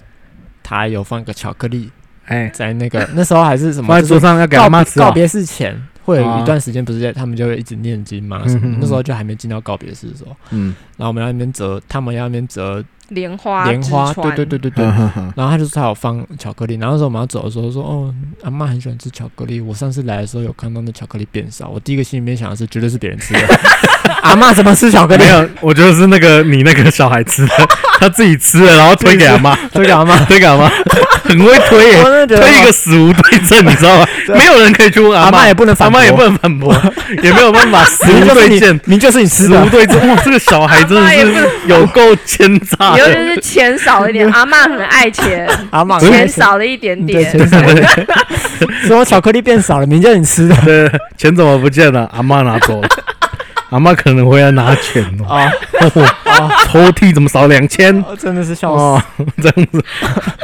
她有放个巧克力，哎，在那个那时候还是什么，放在桌上要给阿妈吃。告别式前会有一段时间，不是在他们就会一直念经嘛？什么？那时候就还没进到告别式的时候，嗯，然后我们要那边折，他们要那边折。莲花，莲花，对对对对对。然后他就说他有放巧克力，然后那时候我们要走的时候说，哦，阿妈很喜欢吃巧克力。我上次来的时候有看到那巧克力变少，我第一个心里面想的是绝对是别人吃的。<laughs> 阿妈怎么吃巧克力？没有，我觉得是那个你那个小孩吃的，他自己吃了，然后推给阿妈，<laughs> 推给阿妈，推给阿妈，很会推耶，推一个死无对证，你知道吗？<laughs> 没有人可以去问阿妈，也不能，阿妈也不能反驳，也没有办法死无对证，明就是你吃的，死无对证。哇，这个小孩真的是有够奸诈，以后就是钱。少一点，阿妈很爱钱，阿嬷钱少了一点 <laughs> 点，什么 <laughs> 巧克力变少了，明叫你吃的，对，钱怎么不见了？阿妈拿走了，阿妈可能回来拿钱啊，抽屉怎么少两千？真的是笑死，这样子，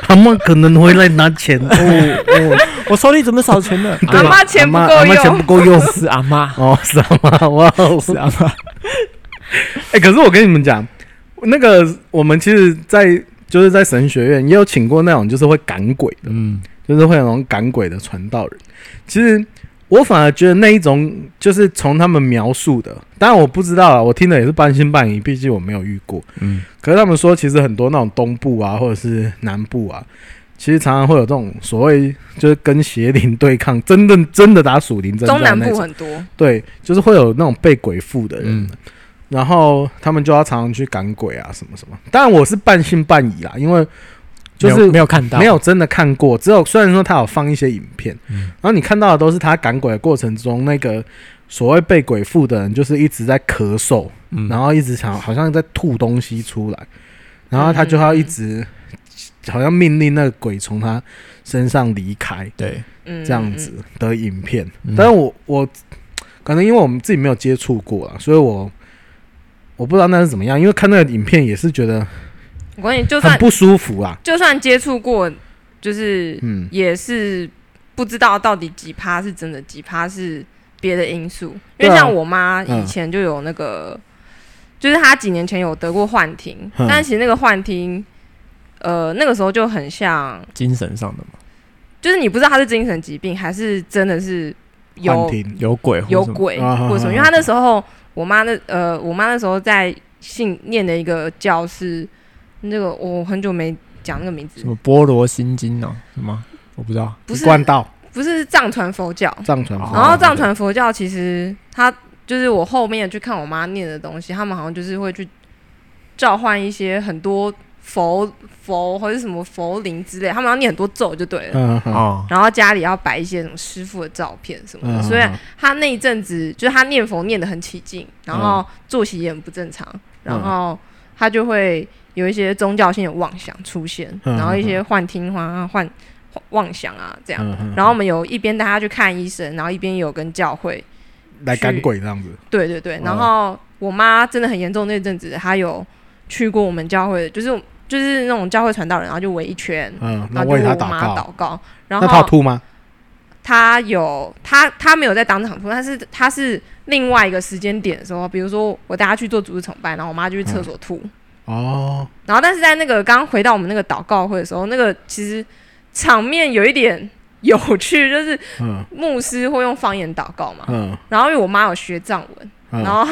阿妈可能回来拿钱哦哦，我抽屉怎么少钱了？阿妈钱不够用，阿嬷钱不够用，是阿妈哦，是阿妈，哇，是阿妈。哎，可是我跟你们讲。那个，我们其实，在就是在神学院也有请过那种就是会赶鬼的，嗯，就是会有那种赶鬼的传道人。其实我反而觉得那一种就是从他们描述的，当然我不知道啊，我听的也是半信半疑，毕竟我没有遇过，嗯。可是他们说，其实很多那种东部啊，或者是南部啊，其实常常会有这种所谓就是跟邪灵对抗，真的真的打属灵，中南部很多，对，就是会有那种被鬼附的人。嗯然后他们就要常常去赶鬼啊，什么什么。当然我是半信半疑啦，因为就是没有看到，没有真的看过。只有虽然说他有放一些影片，嗯，然后你看到的都是他赶鬼的过程中，那个所谓被鬼附的人，就是一直在咳嗽，嗯，然后一直想好像在吐东西出来，然后他就要一直好像命令那个鬼从他身上离开，对，这样子的影片。但是我我可能因为我们自己没有接触过啊，所以我。我不知道那是怎么样，因为看那个影片也是觉得，我跟你就算很不舒服啊。就算接触过，就是嗯，也是不知道到底几趴是真的，几趴是别的因素。因为像我妈以前就有那个，就是她几年前有得过幻听，但其实那个幻听呃，那个时候就很像精神上的嘛，就是你不知道她是精神疾病还是真的是有有鬼有鬼或者什么，因为她那时候我妈那呃，我妈那时候在信念的一个教是那个我很久没讲那个名字，什么波罗心经呢？什么我不知道，不是贯道，不是藏传佛教，藏传，然后藏传佛教其实它就是我后面去看我妈念的东西，他们好像就是会去召唤一些很多。佛佛或者什么佛灵之类，他们要念很多咒就对了。嗯嗯、然后家里要摆一些什么师傅的照片什么的，嗯、所以他那一阵子就是他念佛念得很起劲，然后作息也很不正常，嗯、然后他就会有一些宗教性的妄想出现，嗯、然后一些幻听幻幻妄想啊这样。嗯、然后我们有一边带他去看医生，然后一边有跟教会来赶鬼这样子。对对对，然后我妈真的很严重那阵子，她有去过我们教会，就是。就是那种教会传道人，然后就围一圈，嗯，然后为他祷告，祷告。然后他吐吗？他有，他他没有在当场吐，但是他是另外一个时间点的时候，比如说我带他去做组织崇拜，然后我妈就去厕所吐。哦。然后但是在那个刚回到我们那个祷告会的时候，那个其实场面有一点有趣，就是牧师会用方言祷告嘛，嗯，然后因为我妈有学藏文。然后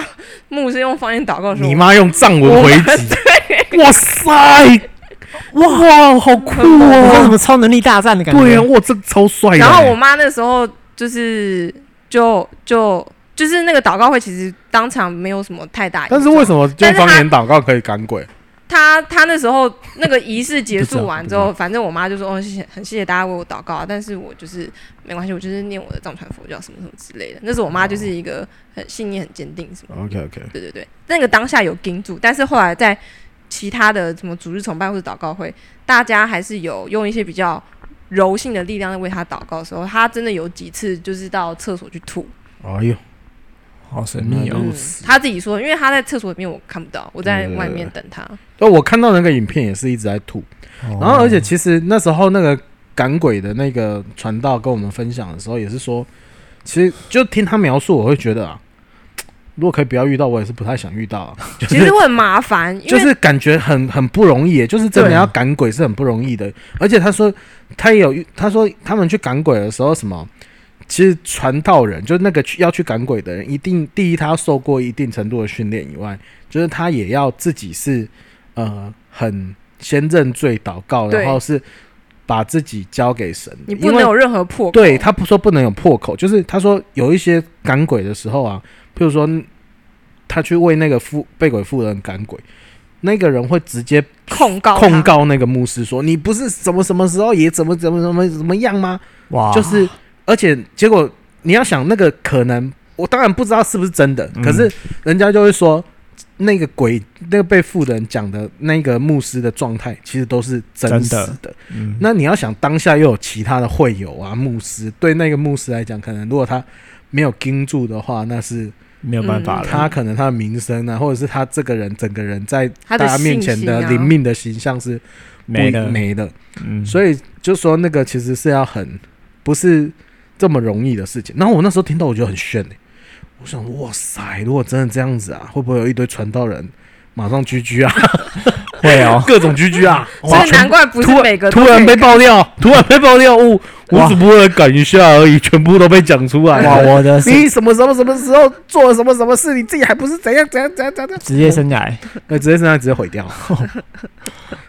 牧师用方言祷告的时候，你妈用藏文回击，<laughs> 哇塞，哇，好酷哦！什么超能力大战的感觉？对呀，哇，这超帅。然后我妈那时候就是就就就是那个祷告会，其实当场没有什么太大。但是为什么用方言祷告可以赶鬼？他他那时候那个仪式结束完之后，反正我妈就说：“哦，谢谢，很谢谢大家为我祷告啊。”但是我就是没关系，我就是念我的藏传佛教什么什么之类的。那时候我妈就是一个很信念很坚定什么。OK OK。对对对，那个当下有盯住，但是后来在其他的什么主日崇拜或者祷告会，大家还是有用一些比较柔性的力量在为他祷告的时候，他真的有几次就是到厕所去吐。哎呦！好神秘哦！他自己说，因为他在厕所里面，我看不到，我在外面等他。哦，我看到那个影片也是一直在吐，然后而且其实那时候那个赶鬼的那个传道跟我们分享的时候，也是说，其实就听他描述，我会觉得啊，如果可以不要遇到，我也是不太想遇到。<laughs> 其实会很麻烦，就是感觉很很不容易，就是真的要赶鬼是很不容易的。而且他说他也有，他说他们去赶鬼的时候什么。其实传道人就是那个去要去赶鬼的人，一定第一他要受过一定程度的训练以外，就是他也要自己是呃很先认罪祷告，然后是把自己交给神。你不能有任何破口。对，他不说不能有破口，就是他说有一些赶鬼的时候啊，譬如说他去为那个妇被鬼妇人赶鬼，那个人会直接控告控告那个牧师说：“你不是什么什么时候也怎么怎么怎么怎么样吗？”哇，就是。而且结果你要想那个可能，我当然不知道是不是真的，嗯、可是人家就会说那个鬼那个被附的人讲的那个牧师的状态，其实都是真实的。的嗯、那你要想当下又有其他的会友啊，牧师对那个牧师来讲，可能如果他没有盯住的话，那是没有办法了。他可能他的名声啊，或者是他这个人整个人在大家面前的灵命的形象是没的没的。嗯，所以就说那个其实是要很不是。这么容易的事情，然后我那时候听到，我觉得很炫、欸、我想，哇塞，如果真的这样子啊，会不会有一堆传道人马上 GG 啊？<laughs> 会哦，<laughs> 各种 GG 啊！所以难怪不是每个突然被爆料，突然被爆料，我我只不过来赶一下而已，全部都被讲出来。哇，我的 <laughs> 你什么什么什么时候做了什么什么事，你自己还不是怎样怎样怎样怎样？职业生涯，那职业生涯直接毁掉。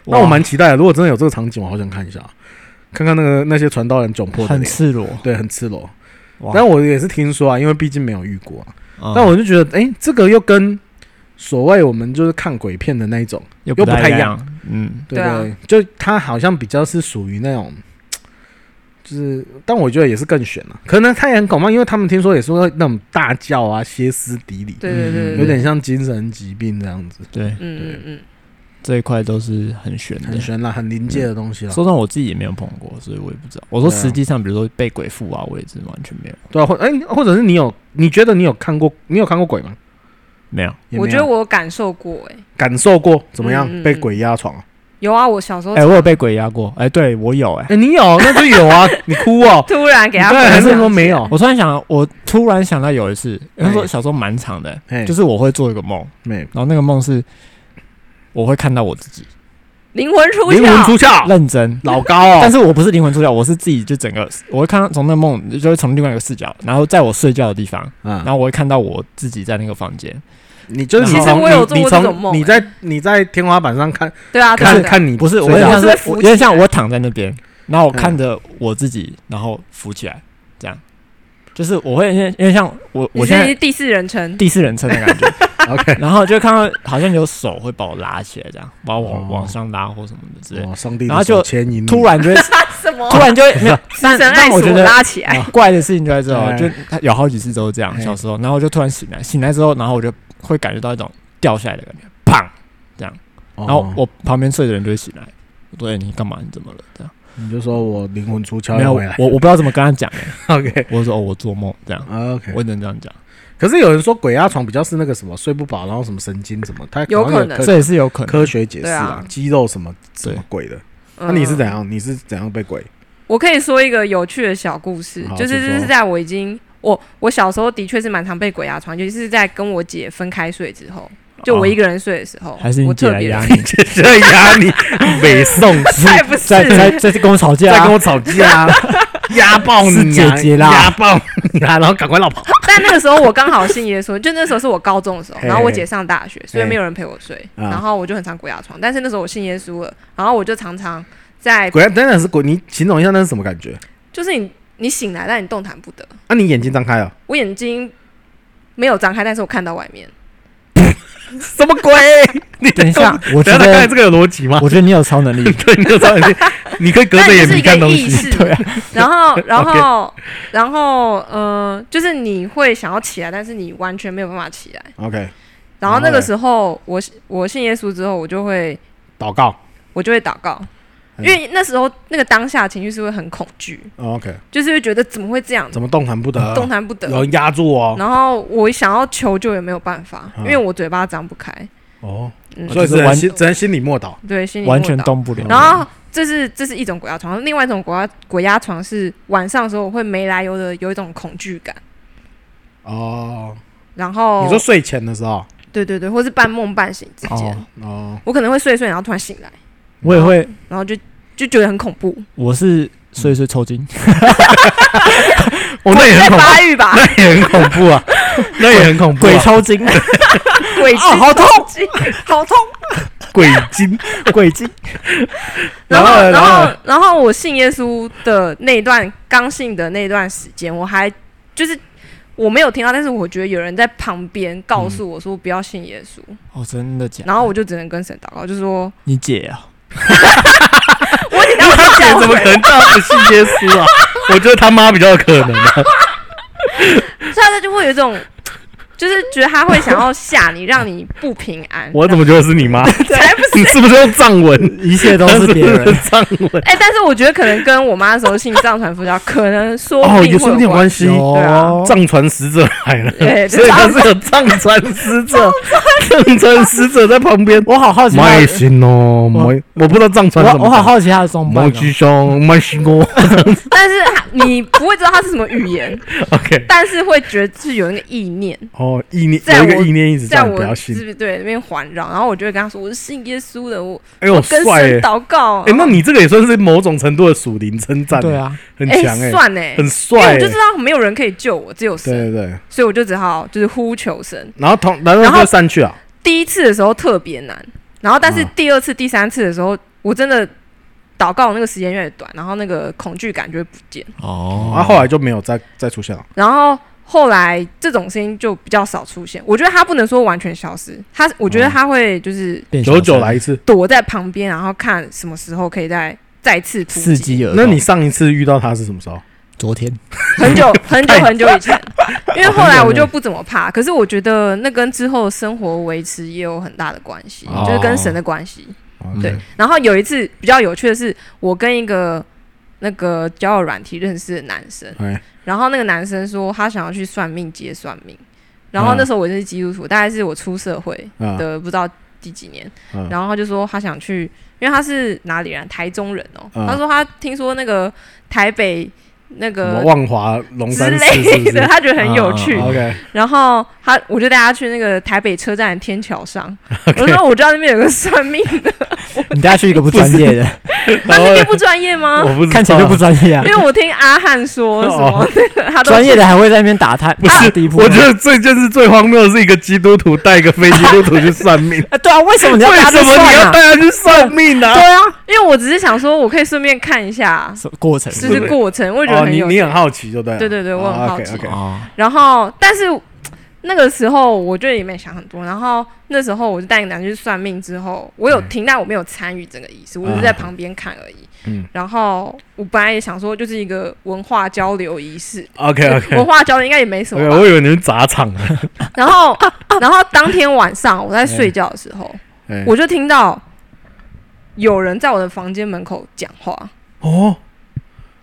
那我蛮期待的，如果真的有这个场景，我好想看一下。看看那个那些传道人窘迫的很赤裸，对，很赤裸。哇但我也是听说啊，因为毕竟没有遇过啊。嗯、但我就觉得，哎、欸，这个又跟所谓我们就是看鬼片的那一种又不太一样。嗯，对，对对，啊、就他好像比较是属于那种，就是，但我觉得也是更悬了。可能他也很恐怖，因为他们听说也说那种大叫啊、歇斯底里，对对对，有点像精神疾病这样子。对，嗯嗯嗯。这一块都是很玄的，很玄啦，很临界的东西了。说真的，我自己也没有碰过，所以我也不知道。我说实际上，比如说被鬼附啊，我也是完全没有。对啊，或哎，或者是你有？你觉得你有看过？你有看过鬼吗？没有。我觉得我感受过，哎，感受过怎么样？被鬼压床啊？有啊，我小时候哎，我有被鬼压过。哎，对我有，哎，你有那就有啊，<laughs> 你哭哦。突然给他，对，还是说没有？我突然想，我突然想到有一次，因为说小时候蛮长的，就是我会做一个梦，然后那个梦是我会看到我自己。灵魂出窍，灵魂出窍，认真。老高哦。但是我不是灵魂出窍，我是自己就整个，我会看到从那梦，就会从另外一个视角，然后在我睡觉的地方，嗯，然后我会看到我自己在那个房间。你就是其实我有做过这种梦，你在你在天花板上看，对啊，看看你不是，我有点像是有点像我躺在那边，然后我看着我自己，然后浮起来，这样。就是我会因为因为像我我现在第四人称。第四人称的感觉，OK，<laughs> 然后就看到好像有手会把我拉起来，这样把我往往上拉或什么的之类，然后就突然就会 <laughs> 什么，突然就会 <laughs> 没有，但但我觉得拉起来。怪的事情就在这哦，就有好几次都是这样，小时候，然后我就突然醒来，醒来之后，然后我就会感觉到一种掉下来的感觉，砰，这样，然后我旁边睡的人就会醒来，我说你干嘛？你怎么了？这样。你就说我灵魂出窍，没有我我不知道怎么跟他讲哎，OK，我说哦我做梦。这样，OK，我只能这样讲。可是有人说鬼压床比较是那个什么睡不饱，然后什么神经什么，他有可能这也是有可能科学解释啊，肌肉什么什么鬼的。那你是怎样？你是怎样被鬼？我可以说一个有趣的小故事，就是就是在我已经我我小时候的确是蛮常被鬼压床，尤其是在跟我姐分开睡之后。就我一个人睡的时候，还是你姐来压你？姐 <laughs> 在压你，<laughs> 北宋再不是在在在跟我吵架，在跟我吵架，<laughs> 压爆你姐姐啦，压爆你啦，<laughs> 然后赶快老跑。但那个时候我刚好信耶稣，就那时候是我高中的时候，然后我姐上大学，所以没有人陪我睡，然后我就很常鬼压床。但是那时候我信耶稣了，然后我就常常在鬼压，真的是鬼。你形容一下那是什么感觉？就是你你醒来，但你动弹不得。那你眼睛张开了？我眼睛没有张开，但是我看到外面。<laughs> 什么鬼？你等一下，我觉得刚才这个有逻辑吗？我觉得你有超能力，<laughs> 对，你有超能力，<laughs> 你可以隔着眼皮看东西。对啊，然后，然后，然后，呃，就是你会想要起来，但是你完全没有办法起来。OK。然后那个时候，我我信耶稣之后，我就会祷告，我就会祷告。因为那时候那个当下情绪是会很恐惧，OK，就是会觉得怎么会这样，怎么动弹不得，动弹不得，有人压住哦。然后我想要求救也没有办法，因为我嘴巴张不开。哦，所以只能心只能心里默祷，对，心里完全动不了。然后这是这是一种鬼压床，另外一种鬼压鬼压床是晚上的时候我会没来由的有一种恐惧感。哦，然后你说睡前的时候，对对对，或是半梦半醒之间，哦，我可能会睡睡，然后突然醒来。我也会，然后就就觉得很恐怖。我是睡睡抽筋，<laughs> 我那也很恐怖，那也很恐怖啊，<laughs> 那也很恐怖。鬼抽筋，<laughs> 鬼筋，好痛，好痛，鬼筋，鬼筋。然后，然后，然后我信耶稣的那段刚信的那段时间，我还就是我没有听到，但是我觉得有人在旁边告诉我说不要信耶稣。哦，真的假？然后我就只能跟神祷告，就是说你姐啊。我你他姐怎么可能这样子信耶稣啊？我觉得他妈比较有可能啊。<laughs> 所以他就会有一种。就是觉得他会想要吓你，让你不平安。<laughs> 我怎么觉得是你妈？<laughs> 才不是！你是不是用藏文？<laughs> 一切都是别人藏文。哎，但是我觉得可能跟我妈的时候信藏传佛教，可能说哦，有说不定有关系。对啊，藏传使者来了，所以他是有藏传使者。藏传使者在旁边，我好好奇。麦心哦，麦，我不知道藏传什么。我好好奇他的装扮。麦吉祥，麦心哦。但是你不会知道他是什么语言。OK。但是会觉得是有那个意念。哦，意念有一个意念一直在我是不是对那边环绕？然后我就会跟他说：“我是信耶稣的，我哎呦，跟神祷告。”哎，那你这个也算是某种程度的属灵称赞，对啊，很强哎，算哎，很帅。我就知道没有人可以救我，只有神。对对对，所以我就只好就是呼求神。然后同然后就散去啊。第一次的时候特别难，然后但是第二次、第三次的时候，我真的祷告那个时间越短，然后那个恐惧感就会不见。哦，然后后来就没有再再出现了。然后。后来这种声音就比较少出现，我觉得他不能说完全消失，他我觉得他会就是久久来一次，躲在旁边，然后看什么时候可以再再次伺机而。那你上一次遇到他是什么时候？昨天，很久 <laughs> 很久很久以前，<laughs> 因为后来我就不怎么怕，可是我觉得那跟之后生活维持也有很大的关系，就是跟神的关系。对，然后有一次比较有趣的是，我跟一个那个交友软体认识的男生。然后那个男生说他想要去算命接算命，然后那时候我就是基督徒，大概是我出社会的不知道第几年，然后他就说他想去，因为他是哪里人，台中人哦，他说他听说那个台北那个万华龙山之类的，他觉得很有趣。OK，然后他我就带他去那个台北车站的天桥上，<laughs> 我说我知道那边有个算命的，<laughs> 你带他去一个不专业的，他 <laughs> 那边不专业吗？我不看起来就不专业啊。因为我听阿汉说什么那个他专业的还会在那边打他，不是？我觉得这件事最荒谬的是一个基督徒带一个非基督徒去算命。对啊，为什么你要为什么你要带他去算命呢？对啊，因为我只是想说，我可以顺便看一下过程，就是过程，我觉得。你你很好奇，就对。对对对，我很好奇。然后，但是那个时候，我就也没想很多。然后那时候，我就带你俩去算命。之后，我有听，但我没有参与整个仪式，我只是在旁边看而已。嗯。然后，我本来也想说，就是一个文化交流仪式。OK OK。文化交流应该也没什么。我以为你是砸场的。<laughs> 然后，然后当天晚上我在睡觉的时候，我就听到有人在我的房间门口讲话。哦。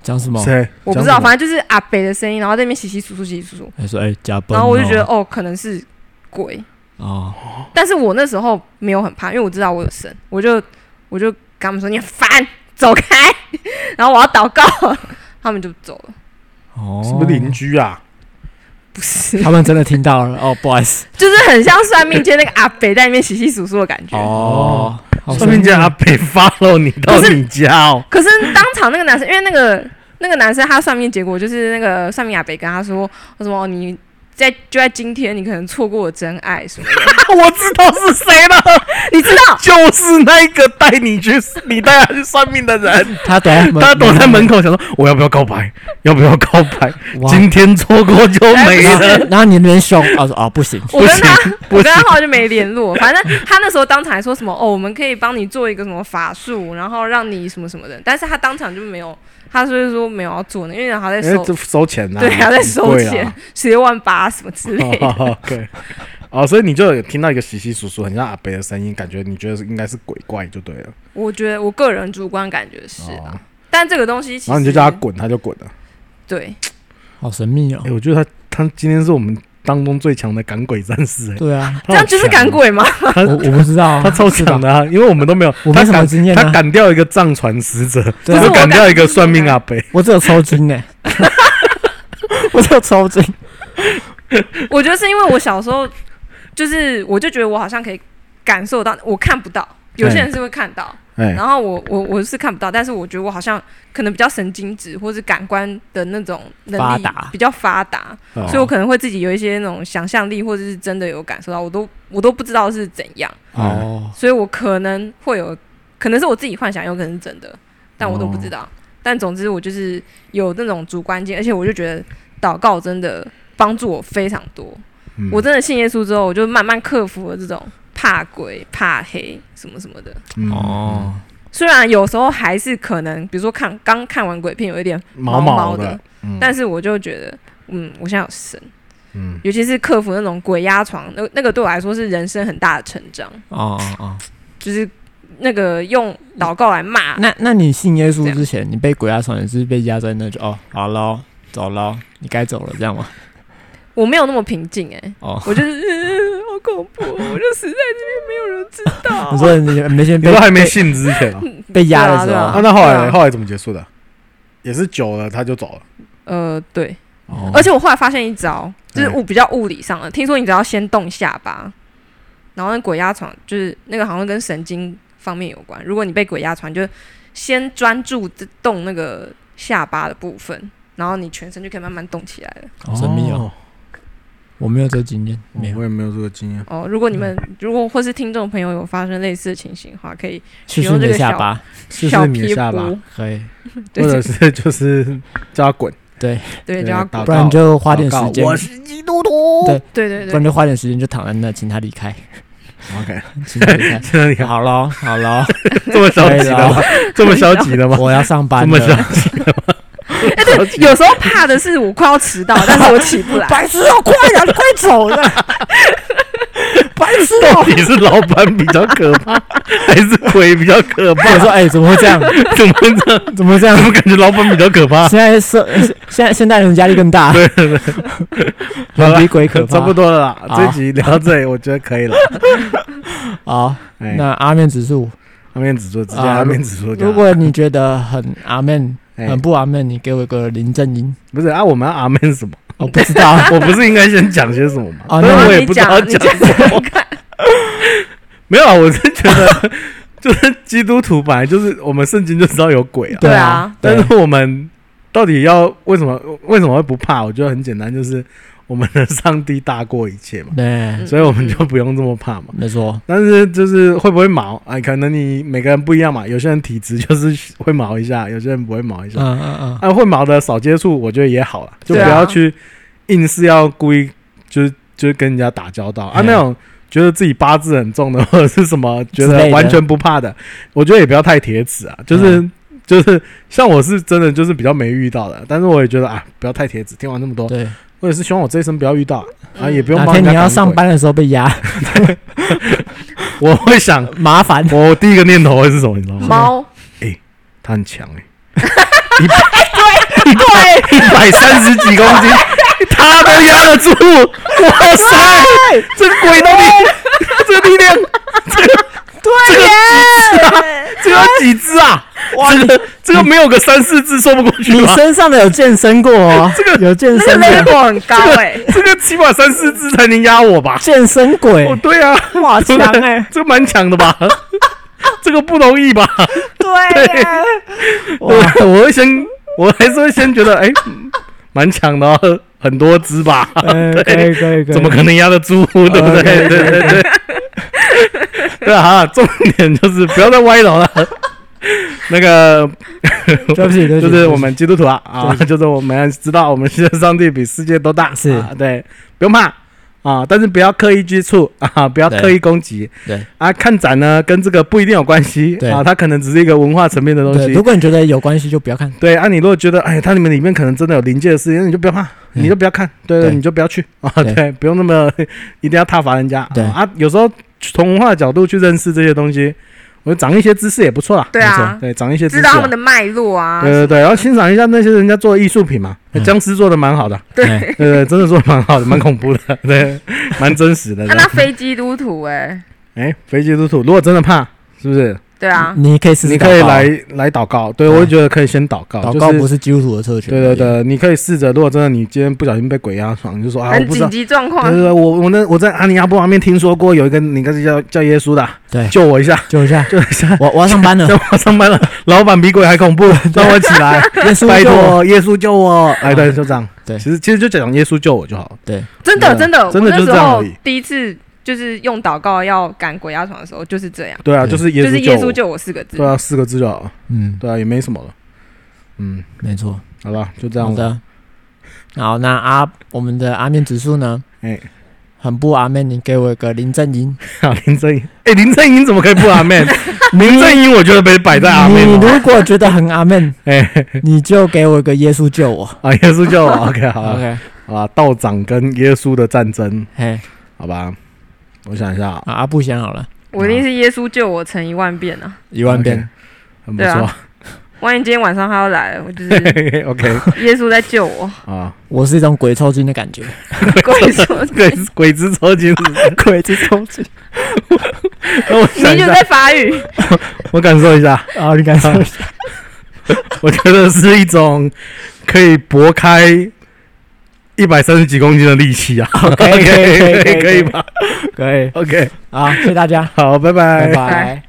讲什么？谁？我不知道，反正就是阿北的声音，然后在那边洗洗簌簌、洗洗簌簌。他说：“哎，加班。”然后我就觉得，哦，可能是鬼哦。但是我那时候没有很怕，因为我知道我有神，我就我就跟他们说：“你烦，走开。”然后我要祷告，<laughs> 他们就走了。哦，什么邻居啊？不是，他们真的听到了。哦，不好意思，就是很像算命界那个阿北在里面洗洗簌簌的感觉。哦。算命界阿北 follow 你到你家哦，<laughs> 可是当场那个男生，因为那个那个男生他算命结果就是那个算命阿北跟他说，什么你。在就在今天，你可能错过了真爱什么的。<laughs> 我知道是谁了，你知道，就是那个带你去，你带他去算命的人。他躲，他躲在门口，想说我要不要告白？要不要告白？今天错过就没了。然后你那边凶，他说啊不行，我跟他，我跟他后来就没联络。反正他那时候当场还说什么哦，我们可以帮你做一个什么法术，然后让你什么什么的。但是他当场就没有。他所以说没有要做呢，因为他在收收钱呐，对，他在收钱，<laughs> 十六万八什么之类的。对，哦，所以你就有听到一个稀稀疏疏，很像阿北的声音，感觉你觉得是应该是鬼怪就对了。我觉得我个人主观感觉是啊，但这个东西，然后你就叫他滚，他就滚了。对，好神秘哦。哎，我觉得他他今天是我们。当中最强的赶鬼战士，对啊，<laughs> 这样就是赶鬼吗？我我不知道，<laughs> 他超强的啊，因为我们都没有，<laughs> 我没什么经验。他赶掉一个藏传使者，就是赶掉一个算命阿伯，我只有抽筋呢，我只有抽筋。我觉得是因为我小时候，就是我就觉得我好像可以感受到，我看不到，有些人是会看到。然后我我我是看不到，但是我觉得我好像可能比较神经质，或是感官的那种能力比较发达，所以我可能会自己有一些那种想象力，或者是真的有感受到，我都我都不知道是怎样。哦，所以我可能会有，可能是我自己幻想，有可能是真的，但我都不知道。但总之我就是有那种主观性，而且我就觉得祷告真的帮助我非常多。我真的信耶稣之后，我就慢慢克服了这种。怕鬼、怕黑什么什么的。哦，虽然有时候还是可能，比如说看刚看完鬼片有一点毛毛的，但是我就觉得，嗯，我现在有神，嗯，尤其是克服那种鬼压床，那那个对我来说是人生很大的成长。哦哦，就是那个用祷告来骂。那那你信耶稣之前，你被鬼压床也是被压在那就哦，好喽，走喽，你该走了，这样吗？我没有那么平静哎，我就是好 <laughs> 恐怖，我就死在这边，没有人知道。<laughs> 你说你没先，你说还没信之前 <laughs> 被压的时候，那后来后来怎么结束的？也是久了他就走了。呃，对，而且我后来发现一招，就是物比较物理上的。听说你只要先动下巴，然后那鬼压床就是那个好像跟神经方面有关。如果你被鬼压床，就先专注动那个下巴的部分，然后你全身就可以慢慢动起来了。神秘哦。我没有这个经验，没有，我也没有这个经验。哦，如果你们如果或是听众朋友有发生类似的情形的话，可以使用这个下巴，试试你的下巴，可以，或者是就是叫他滚，对。对，叫他滚，不然就花点时间。我是基督徒，对。对对，不然就花点时间就躺在那，请他离开。OK，<laughs> 请他离开，请他离开。好了好了，<laughs> 这么消极的吗？这么消极的吗？我要上班，这么消极的吗？<laughs> 有时候怕的是我快要迟到，但是我起不来。白痴哦，快点，快走了！<laughs> 白痴哦，到底是老板比较可怕，<laughs> 还是鬼比较可怕？我说，哎，怎么会这样？怎么会这样？怎么会这样？怎么感觉老板比较可怕？现在是现在现代人压力更大。对对对，人比鬼可怕。差不多了啦，这集聊到这里，我觉得可以了。好，那阿面指数，阿面指数，直接阿面指数。如果你觉得很阿面。很不阿门，你给我一个林正英。不是啊，我们要阿门什么？我不知道，<laughs> 我不是应该先讲些什么吗？啊，那我也不知道讲什么。<laughs> 没有啊，我是觉得，<laughs> 就是基督徒本来就是我们圣经就知道有鬼啊。对啊，但是我们到底要为什么为什么会不怕？我觉得很简单，就是。我们的上帝大过一切嘛，对，<laughs> 所以我们就不用这么怕嘛。没错，但是就是会不会毛？哎，可能你每个人不一样嘛。有些人体质就是会毛一下，有些人不会毛一下。嗯嗯嗯。啊，会毛的少接触，我觉得也好了，就不要去硬是要故意就是就是跟人家打交道啊。那种觉得自己八字很重的，或者是什么觉得完全不怕的，我觉得也不要太铁齿啊。就是就是像我是真的就是比较没遇到的，但是我也觉得啊，不要太铁齿。听完那么多，对。我也是希望我这一生不要遇到啊，也不用。哪天你要上班的时候被压，<laughs> 我会想麻烦。我第一个念头会是什么？你知道吗？猫。哎，它很强哎，<laughs> 一百对对，一百三十几公斤，它都压得住。哇塞，这个鬼东西，这个力量，这个对耶，这个几只啊？哇，这个这个没有个三四只说不过去。你身上的有健身过哦，<laughs> 这个有健身过很高哎，这个起码三四只才能压我吧？健身鬼哦，对啊，哇强哎，这个蛮强的吧？<laughs> 这个不容易吧？对，我我会先，我还是会先觉得哎，蛮强的，很多只吧？<laughs> 可以可以可以，怎么可能压得住？对不对？对对对，<laughs> 对啊，重点就是不要再歪楼了。<laughs> 那个，<laughs> 对不起，就是我们基督徒啊啊，就是我们知道我们现在上帝比世界都大，是啊对，不用怕啊，但是不要刻意接触啊，不要刻意攻击，对。啊，看展呢跟这个不一定有关系啊，它可能只是一个文化层面的东西。如果你觉得有关系，就不要看。对啊，你如果觉得哎，它里面里面可能真的有灵界的事情，你就不要怕，你就不要看，对对，你就不要去啊，对，不用那么一定要挞伐人家，对啊，有时候从文化的角度去认识这些东西。我长一些知识也不错啦，对啊，对，长一些知识，知道他们的脉络啊，对对对，然后欣赏一下那些人家做的艺术品嘛，僵尸做的蛮好的，对对对，真的做的蛮好的，蛮恐怖的，对，蛮真实的。他那非基督徒哎，哎，非基督徒，如果真的怕，是不是？对啊，你可以试，你可以来来祷告。对，我就觉得可以先祷告。祷告不是基督徒的特权。对对对，你可以试着，如果真的你今天不小心被鬼压床，你就说啊，很紧急状况。对对对，我我那我在阿尼亚布旁边听说过有一个，你应该是叫叫耶稣的，对，救我一下，救一下，<laughs> 救一下。我我要上班了，<laughs> 我要上班了。老板比鬼还恐怖，让我起来，耶稣拜托，耶稣救我。哎，对，就这样。对，其实其实就讲耶稣救我就好了。对，真的真的真的就是这样而已。第一次。就是用祷告要赶鬼压床的时候，就是这样。对啊，就是耶稣，就是耶稣救我四个字。对啊，四个字就好。嗯，对啊，也没什么了。嗯，没错。好了，就这样。好的。好，那阿我们的阿面指数呢？哎，很不阿面，你给我一个林正英。好，<laughs> 林正英。哎，林正英怎么可以不阿面？<laughs> 林正英我觉得被摆在阿面。你如果觉得很阿面，<laughs> 哎，你就给我一个耶稣救我。啊，耶稣救我。OK，好。OK，好吧。道长跟耶稣的战争。嘿，好吧。我想一下。啊，阿布先好了，我一定是耶稣救我成一万遍啊，一万遍，很不错。万一今天晚上他要来了，我就是 <laughs> OK，耶稣在救我。啊，我是一种鬼抽筋的感觉，<laughs> 鬼抽鬼鬼子抽筋，鬼子抽筋。<laughs> 你就在法语，我感受一下。啊，你感受一下，我觉得是一种可以拨开。一百三十几公斤的力气啊！<laughs> OK，可以，可以，可以 <laughs> 吧？可以，OK，好，谢谢大家，好，拜拜，拜拜。